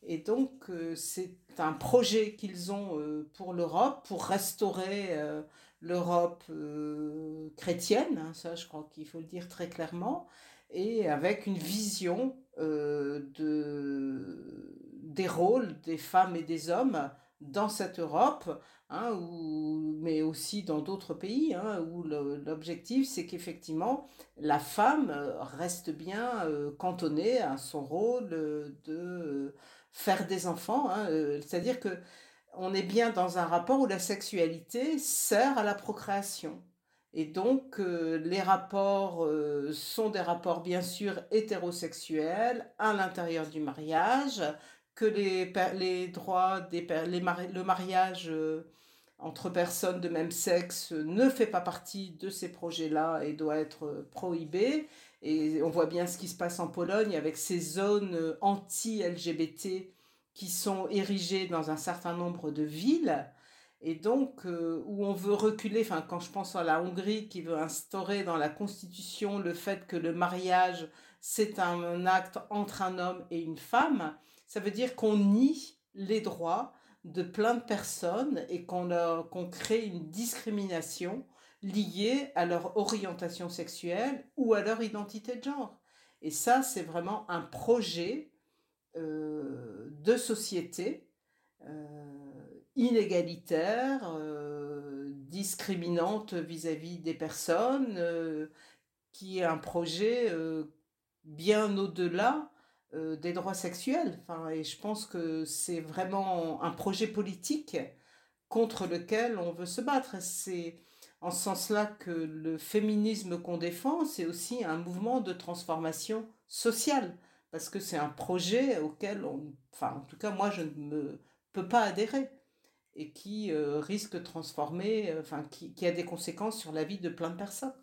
Et donc, euh, c'est un projet qu'ils ont euh, pour l'Europe, pour restaurer l'Europe chrétienne, hein, ça je crois qu'il faut le dire très clairement, et avec une vision de, des rôles des femmes et des hommes dans cette Europe, hein, où, mais aussi dans d'autres pays, hein, où l'objectif c'est qu'effectivement la femme reste bien euh, cantonnée à son rôle de euh, faire des enfants, hein, euh, c'est-à-dire que on est bien dans un rapport où la sexualité sert à la procréation. Et donc, les rapports sont des rapports bien sûr hétérosexuels à l'intérieur du mariage, que les, les droits, des, les mari- le mariage euh, entre personnes de même sexe ne fait pas partie de ces projets-là et doit être euh, prohibé. Et on voit bien ce qui se passe en Pologne avec ces zones euh, anti-LGBT qui sont érigées dans un certain nombre de villes et donc euh, où on veut reculer, enfin quand je pense à la Hongrie qui veut instaurer dans la constitution le fait que le mariage c'est un acte entre un homme et une femme, ça veut dire qu'on nie les droits de plein de personnes et qu'on leur- qu'on crée une discrimination liée à leur orientation sexuelle ou à leur identité de genre. Et ça, c'est vraiment un projet euh, de société euh, inégalitaire, euh, discriminante vis-à-vis des personnes, euh, qui est un projet euh, bien au-delà euh, des droits sexuels. Enfin, et je pense que c'est vraiment un projet politique contre lequel on veut se battre. C'est en ce sens-là que le féminisme qu'on défend, c'est aussi un mouvement de transformation sociale, parce que c'est un projet auquel, on, enfin, en tout cas, moi, je ne me peux pas adhérer et qui euh, risque de transformer, euh, enfin, qui, a des conséquences sur la vie de plein de personnes.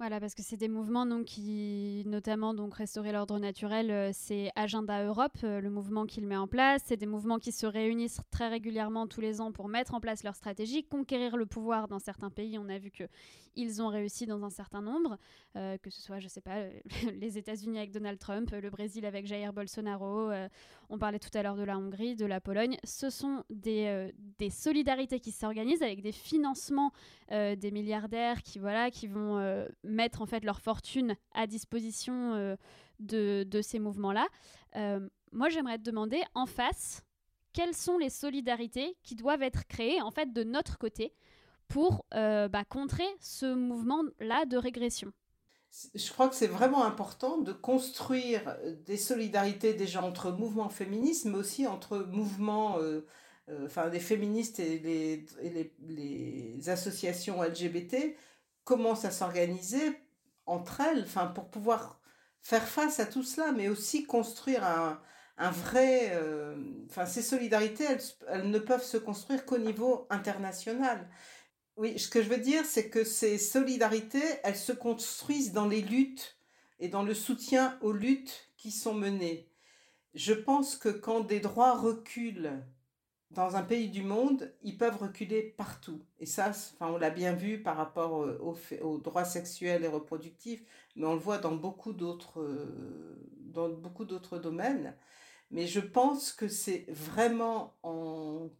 Voilà, parce que c'est des mouvements donc, qui, notamment donc restaurer l'ordre naturel, euh, c'est Agenda Europe, euh, le mouvement qu'il met en place. C'est des mouvements qui se réunissent très régulièrement tous les ans pour mettre en place leur stratégie, conquérir le pouvoir dans certains pays. On a vu que ils ont réussi dans un certain nombre, euh, que ce soit, je sais pas, les États-Unis avec Donald Trump, le Brésil avec Jair Bolsonaro. on parlait tout à l'heure de la Hongrie, de la Pologne. Ce sont des, solidarités qui s'organisent avec des financements des milliardaires qui voilà qui vont mettre en fait leur fortune à disposition euh, de, de, ces mouvements-là. Euh, moi, j'aimerais te demander en face, quelles sont les solidarités qui doivent être créées en fait de notre côté pour euh, bah, contrer ce mouvement-là de régression je crois que c'est vraiment important de construire des solidarités déjà entre mouvements féministes, mais aussi entre mouvements, enfin des féministes et, les, les, les, associations LGBT, commencent à s'organiser entre elles, enfin pour pouvoir faire face à tout cela, mais aussi construire un, vrai, euh, enfin ces solidarités, elles, ne peuvent se construire qu'au niveau international. Oui, ce que je veux dire, c'est que ces solidarités, elles se construisent dans les luttes et dans le soutien aux luttes qui sont menées. Je pense que quand des droits reculent dans un pays du monde, ils peuvent reculer partout. Et ça, enfin, on l'a bien vu par rapport aux, aux, droits sexuels et reproductifs, mais on le voit dans beaucoup d'autres, dans beaucoup d'autres domaines. Mais je pense que c'est vraiment en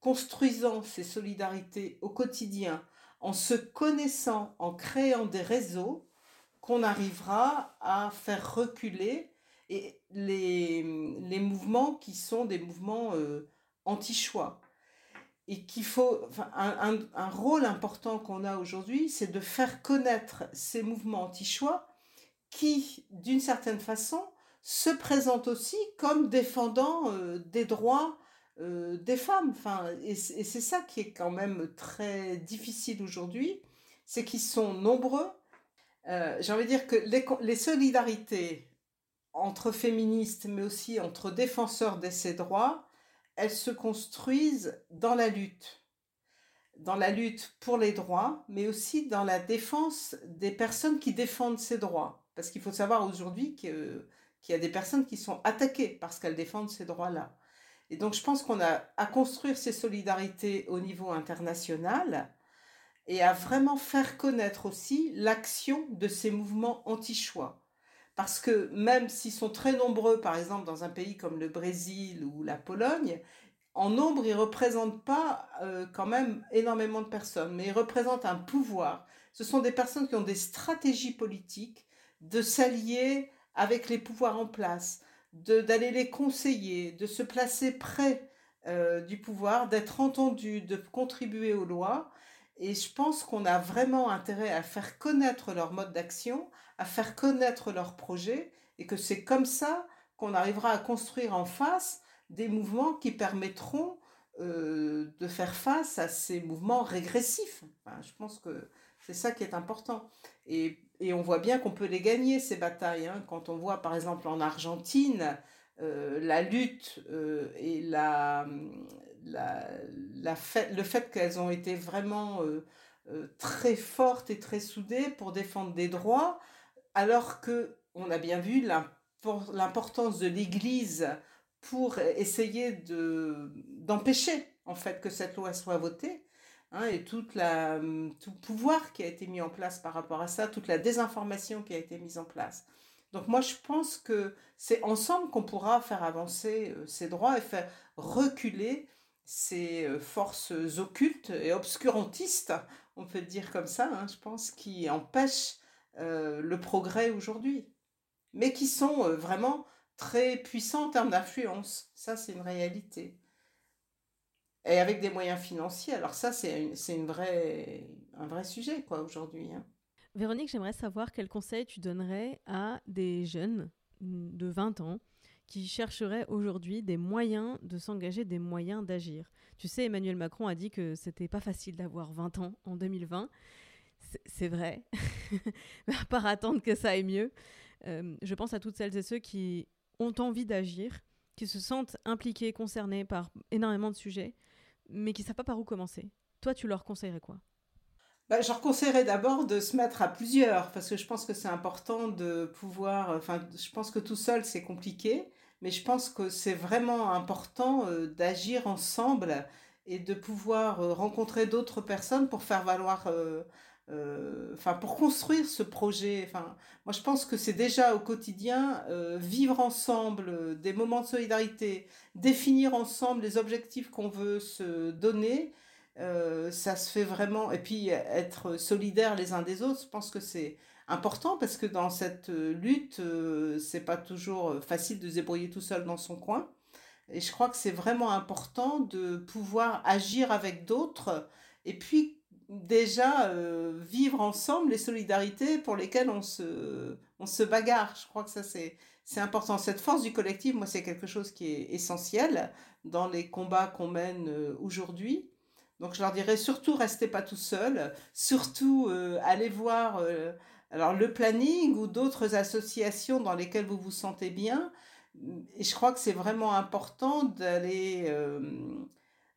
construisant ces solidarités au quotidien, en se connaissant, en créant des réseaux, qu'on arrivera à faire reculer et les, les mouvements qui sont des mouvements euh, anti-choix. Et qu'il faut, un, un, rôle important qu'on a aujourd'hui, c'est de faire connaître ces mouvements anti-choix qui, d'une certaine façon, se présentent aussi comme défendant euh, des droits euh, des femmes. Enfin, et, c'est ça qui est quand même très difficile aujourd'hui, c'est qu'ils sont nombreux. Euh, J'ai envie de dire que les, solidarités entre féministes, mais aussi entre défenseurs de ces droits, elles se construisent dans la lutte. Dans la lutte pour les droits, mais aussi dans la défense des personnes qui défendent ces droits. Parce qu'il faut savoir aujourd'hui qu'il y a des personnes qui sont attaquées parce qu'elles défendent ces droits-là. Et donc je pense qu'on a à construire ces solidarités au niveau international et à vraiment faire connaître aussi l'action de ces mouvements anti-choix. Parce que même s'ils sont très nombreux, par exemple dans un pays comme le Brésil ou la Pologne, en nombre, ils ne représentent pas euh, quand même énormément de personnes, mais ils représentent un pouvoir. Ce sont des personnes qui ont des stratégies politiques de s'allier avec les pouvoirs en place, d'aller les conseiller, de se placer près euh, du pouvoir, d'être entendu, de contribuer aux lois. Et je pense qu'on a vraiment intérêt à faire connaître leur mode d'action, à faire connaître leurs projets, et que c'est comme ça qu'on arrivera à construire en face des mouvements qui permettront euh, de faire face à ces mouvements régressifs. Enfin, je pense que c'est ça qui est important. Et, et on voit bien qu'on peut les gagner, ces batailles. Hein. Quand on voit par exemple en Argentine euh, la lutte euh, et fait, le fait qu'elles ont été vraiment euh, très fortes et très soudées pour défendre des droits, alors que on a bien vu l'importance de l'Église pour essayer de d'empêcher en fait que cette loi soit votée. Hein, et toute la, tout le pouvoir qui a été mis en place par rapport à ça, toute la désinformation qui a été mise en place. Donc moi, je pense que c'est ensemble qu'on pourra faire avancer euh, ces droits et faire reculer ces euh, forces occultes et obscurantistes, on peut dire comme ça, hein, je pense, qui empêchent euh, le progrès aujourd'hui, mais qui sont vraiment très puissants en termes d'influence. Ça, c'est une réalité. Et avec des moyens financiers. Alors ça, c'est une, une vraie, un vrai sujet, quoi, aujourd'hui. Hein. Véronique, j'aimerais savoir quel conseil tu donnerais à des jeunes de 20 ans qui chercherait aujourd'hui des moyens de s'engager, des moyens d'agir. Tu sais, Emmanuel Macron a dit que c'était pas facile d'avoir 20 ans en 2020. C'est vrai, à part attendre que ça aille mieux, euh, je pense à toutes celles et ceux qui ont envie d'agir, qui se sentent impliqués, concernés par énormément de sujets, mais qui ne savent pas par où commencer. Toi, tu leur conseillerais quoi? Bah, Je leur conseillerais d'abord de se mettre à plusieurs, parce que je pense que c'est important de pouvoir... Enfin, je pense que tout seul, c'est compliqué, mais je pense que c'est vraiment important euh, d'agir ensemble et de pouvoir euh, rencontrer d'autres personnes pour faire valoir... Euh, enfin, pour construire ce projet. Enfin, moi, je pense que c'est déjà au quotidien vivre ensemble des moments de solidarité, définir ensemble les objectifs qu'on veut se donner euh, ça se fait vraiment. Et puis être solidaires les uns des autres, je pense que c'est important parce que dans cette euh, lutte, euh, c'est pas toujours facile de se débrouiller tout seul dans son coin. Et je crois que c'est vraiment important de pouvoir agir avec d'autres et puis déjà vivre ensemble les solidarités pour lesquelles on se, on se bagarre. Je crois que ça c'est, c'est important. Cette force du collectif, moi, c'est quelque chose qui est essentiel dans les combats qu'on mène aujourd'hui. Donc je leur dirais surtout restez pas tout seul, surtout euh, allez voir euh, alors le planning ou d'autres associations dans lesquelles vous vous sentez bien. Et je crois que c'est vraiment important d'aller euh,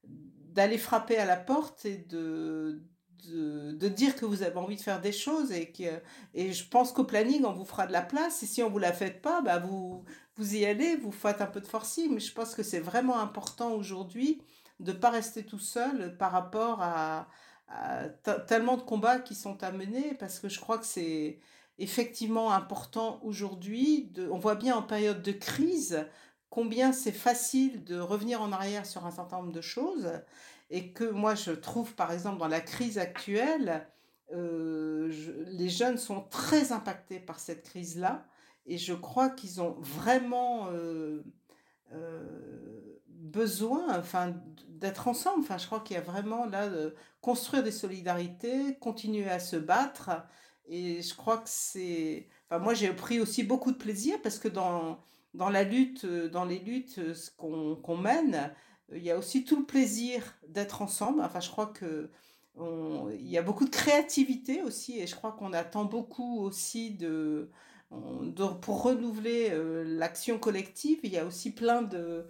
d'aller frapper à la porte et de, de, de, dire que vous avez envie de faire des choses et que et je pense qu'au planning on vous fera de la place. Et si on vous la fait pas bah vous vous y allez vous faites un peu de forcing. Mais je pense que c'est vraiment important aujourd'hui de pas rester tout seul par rapport à, tellement de combats qui sont à mener, parce que je crois que c'est effectivement important aujourd'hui. On voit bien en période de crise combien c'est facile de revenir en arrière sur un certain nombre de choses, et que moi je trouve par exemple dans la crise actuelle, euh, les jeunes sont très impactés par cette crise-là, et je crois qu'ils ont vraiment... Euh, euh, besoin enfin, d'être ensemble. Enfin, je crois qu'il y a vraiment là de construire des solidarités, continuer à se battre. Et je crois que c'est. Enfin, moi, j'ai pris aussi beaucoup de plaisir parce que dans, dans la lutte, dans les luttes qu'on mène, il y a aussi tout le plaisir d'être ensemble. Enfin, je crois que il y a beaucoup de créativité aussi et je crois qu'on attend beaucoup aussi de pour renouveler euh, l'action collective. Il y a aussi plein de,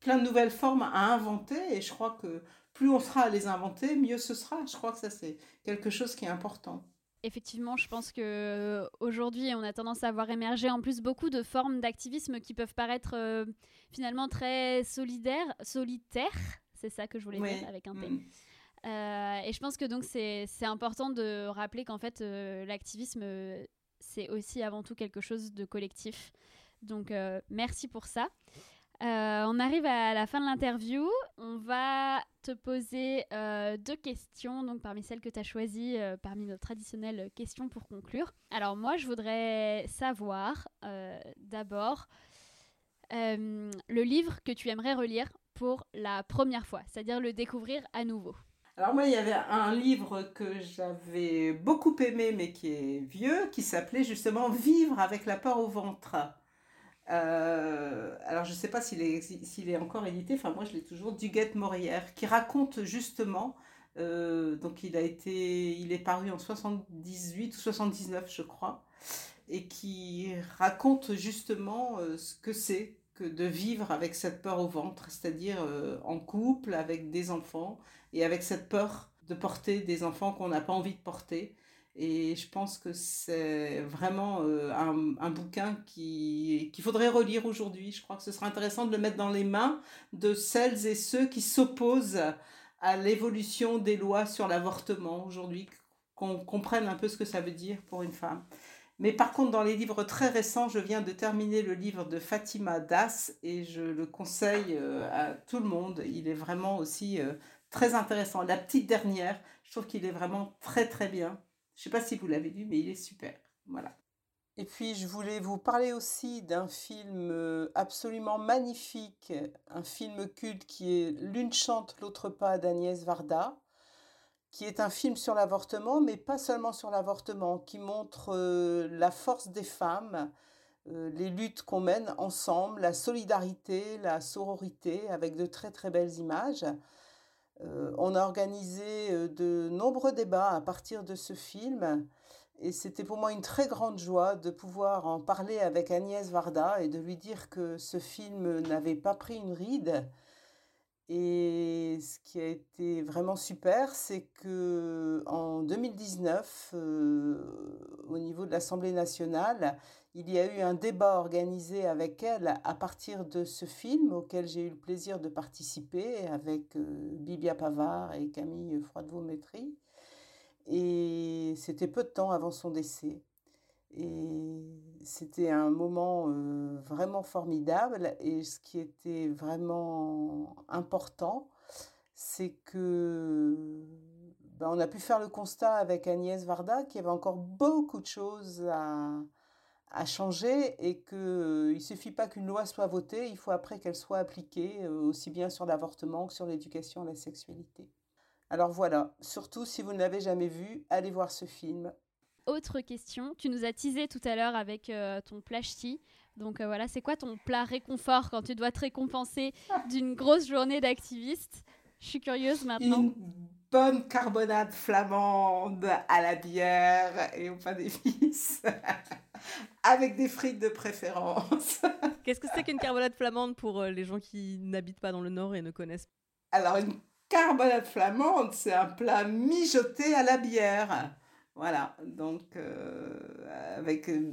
plein de nouvelles formes à inventer et je crois que plus on sera à les inventer, mieux ce sera. Je crois que ça c'est quelque chose qui est important. Effectivement, je pense que euh, aujourd'hui, on a tendance à voir émerger en plus beaucoup de formes d'activisme qui peuvent paraître euh, finalement très solidaires, solitaires. C'est ça que je voulais dire avec un T. Mm. Euh, et je pense que donc c'est important de rappeler qu'en fait l'activisme c'est aussi avant tout quelque chose de collectif. Donc merci pour ça. Euh, on arrive à la fin de l'interview. On va te poser euh, deux questions, donc parmi celles que tu as choisies, euh, parmi nos traditionnelles questions pour conclure. Alors moi, je voudrais savoir d'abord le livre que tu aimerais relire pour la première fois, c'est-à-dire le découvrir à nouveau. Alors moi, il y avait un livre que j'avais beaucoup aimé, mais qui est vieux, qui s'appelait justement Vivre avec la peur au ventre. Euh, alors je ne sais pas s'il est, encore édité, enfin moi je l'ai toujours, Duguette Morière, qui raconte justement, euh, donc il a été, il est paru en 78 ou 79 je crois, et qui raconte justement euh, ce que c'est que de vivre avec cette peur au ventre, c'est-à-dire en couple, avec des enfants, et avec cette peur de porter des enfants qu'on n'a pas envie de porter. Et je pense que c'est vraiment euh, un, un, bouquin qu'il faudrait relire aujourd'hui. Je crois que ce sera intéressant de le mettre dans les mains de celles et ceux qui s'opposent à l'évolution des lois sur l'avortement aujourd'hui, qu'on comprenne un peu ce que ça veut dire pour une femme. Mais par contre, dans les livres très récents, je viens de terminer le livre de Fatima Das et je le conseille euh, à tout le monde. Il est vraiment aussi euh, très intéressant. La petite dernière, je trouve qu'il est vraiment très très bien. Je ne sais pas si vous l'avez lu, mais il est super. Voilà. Et puis, je voulais vous parler aussi d'un film euh, absolument magnifique, un film culte qui est L'une chante, l'autre pas d'Agnès Varda, qui est un film sur l'avortement, mais pas seulement sur l'avortement, qui montre euh, la force des femmes, euh, les luttes qu'on mène ensemble, la solidarité, la sororité, avec de très très belles images. Euh, on a organisé euh, de nombreux débats à partir de ce film et c'était pour moi une très grande joie de pouvoir en parler avec Agnès Varda et de lui dire que ce film n'avait pas pris une ride. Et ce qui a été vraiment super, c'est que en 2019, au niveau de l'Assemblée nationale, il y a eu un débat organisé avec elle à partir de ce film auquel j'ai eu le plaisir de participer avec Bibia Pavard et Camille Froidevaux-Métry. Et c'était peu de temps avant son décès. Et c'était un moment vraiment formidable. Et ce qui était vraiment important, c'est que ben, on a pu faire le constat avec Agnès Varda qu'il y avait encore beaucoup de choses à, à changer et qu'il ne suffit pas qu'une loi soit votée, il faut après qu'elle soit appliquée, aussi bien sur l'avortement que sur l'éducation à la sexualité. Alors voilà, surtout si vous ne l'avez jamais vu, allez voir ce film autre question. Tu nous as teasé tout à l'heure avec euh, ton plashti. Donc euh, voilà, c'est quoi ton plat réconfort quand tu dois te récompenser d'une grosse journée d'activiste? Je suis curieuse maintenant. Une bonne carbonade flamande à la bière et au pain d'épices. avec des frites de préférence. Qu'est-ce que c'est qu'une carbonade flamande pour euh, les gens qui n'habitent pas dans le Nord et ne connaissent pas Alors une carbonade flamande, c'est un plat mijoté à la bière. Voilà, donc euh, avec euh,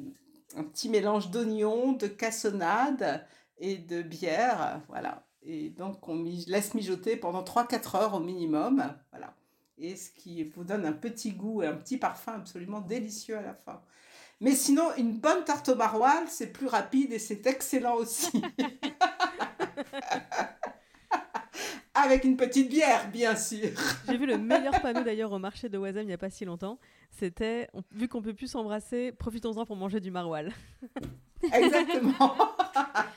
un petit mélange d'oignons, de cassonade et de bière, voilà. Et donc on laisse mijoter pendant 3-4 heures au minimum, voilà. Et ce qui vous donne un petit goût et un petit parfum absolument délicieux à la fin. Mais sinon, une bonne tarte au maroilles, c'est plus rapide et c'est excellent aussi. Avec une petite bière, bien sûr. J'ai vu le meilleur panneau d'ailleurs au marché de Oisem il n'y a pas si longtemps. C'était, vu qu'on peut plus s'embrasser, profitons-en pour manger du maroilles. Exactement.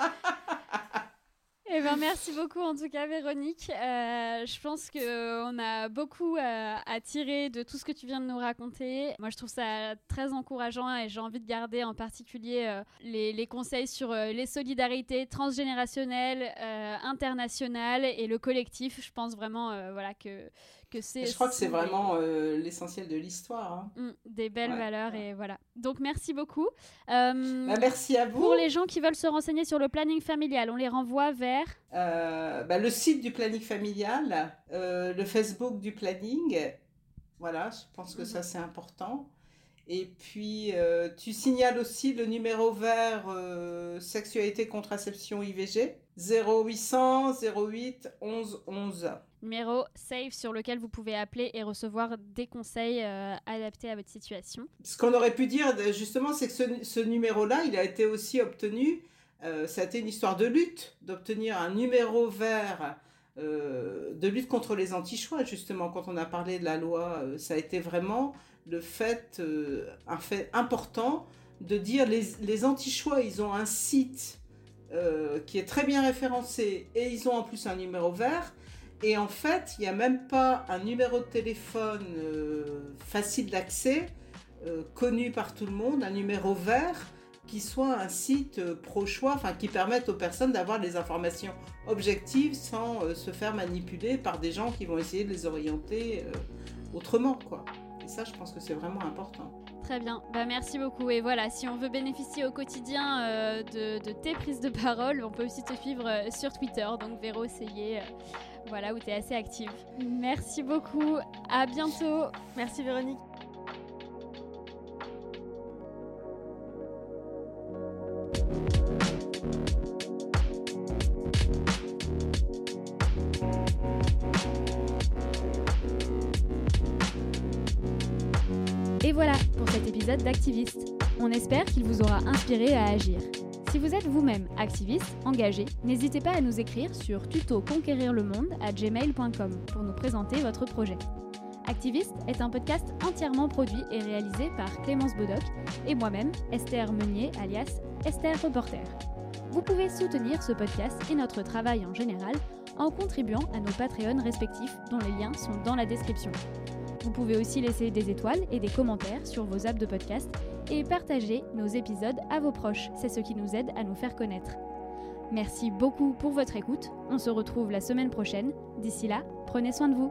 Eh ben, merci beaucoup en tout cas Véronique. Euh, je pense qu'on a beaucoup à, tirer de tout ce que tu viens de nous raconter. Moi je trouve ça très encourageant et j'ai envie de garder en particulier euh, les, conseils sur euh, les solidarités transgénérationnelles, internationales et le collectif. Je pense vraiment voilà, que je crois que c'est vraiment euh, l'essentiel de l'histoire. Hein. Mm, des belles valeurs et voilà. Donc merci beaucoup. Euh, bah, merci à vous. Pour les gens qui veulent se renseigner sur le planning familial, on les renvoie vers euh, bah, le site du planning familial, le Facebook du planning. Voilà, je pense que ça c'est important. Et puis, tu signales aussi le numéro vert sexualité, contraception, IVG 0800 08 11 11 numéro safe sur lequel vous pouvez appeler et recevoir des conseils euh, adaptés à votre situation. Ce qu'on aurait pu dire justement, c'est que ce, numéro-là, il a été aussi obtenu, euh, ça a été une histoire de lutte, d'obtenir un numéro vert euh, de lutte contre les anti-choix, justement, quand on a parlé de la loi, ça a été vraiment le fait, un fait important de dire les, les anti-choix, ils ont un site qui est très bien référencé et ils ont en plus un numéro vert. Et en fait, il n'y a même pas un numéro de téléphone euh, facile d'accès, euh, connu par tout le monde, un numéro vert qui soit un site euh, pro-choix, enfin qui permette aux personnes d'avoir des informations objectives sans se faire manipuler par des gens qui vont essayer de les orienter autrement, quoi. Et ça, je pense que c'est vraiment important. Très bien, bah, merci beaucoup. Et voilà, si on veut bénéficier au quotidien de, tes prises de parole, on peut aussi te suivre sur Twitter, donc Véro Seyer voilà, où tu es assez active. Merci beaucoup. À bientôt. Merci Véronique. Et voilà pour cet épisode d'Activiste. On espère qu'il vous aura inspiré à agir. Si vous êtes vous-même activiste, engagé, n'hésitez pas à nous écrire sur tutoconquérirlemonde à gmail.com pour nous présenter votre projet. Activiste est un podcast entièrement produit et réalisé par Clémence Bodoc et moi-même, Esther Meunier, alias Esther Reporter. Vous pouvez soutenir ce podcast et notre travail en général en contribuant à nos Patreons respectifs dont les liens sont dans la description. Vous pouvez aussi laisser des étoiles et des commentaires sur vos apps de podcast et partager nos épisodes à vos proches. C'est ce qui nous aide à nous faire connaître. Merci beaucoup pour votre écoute. On se retrouve la semaine prochaine. D'ici là, prenez soin de vous.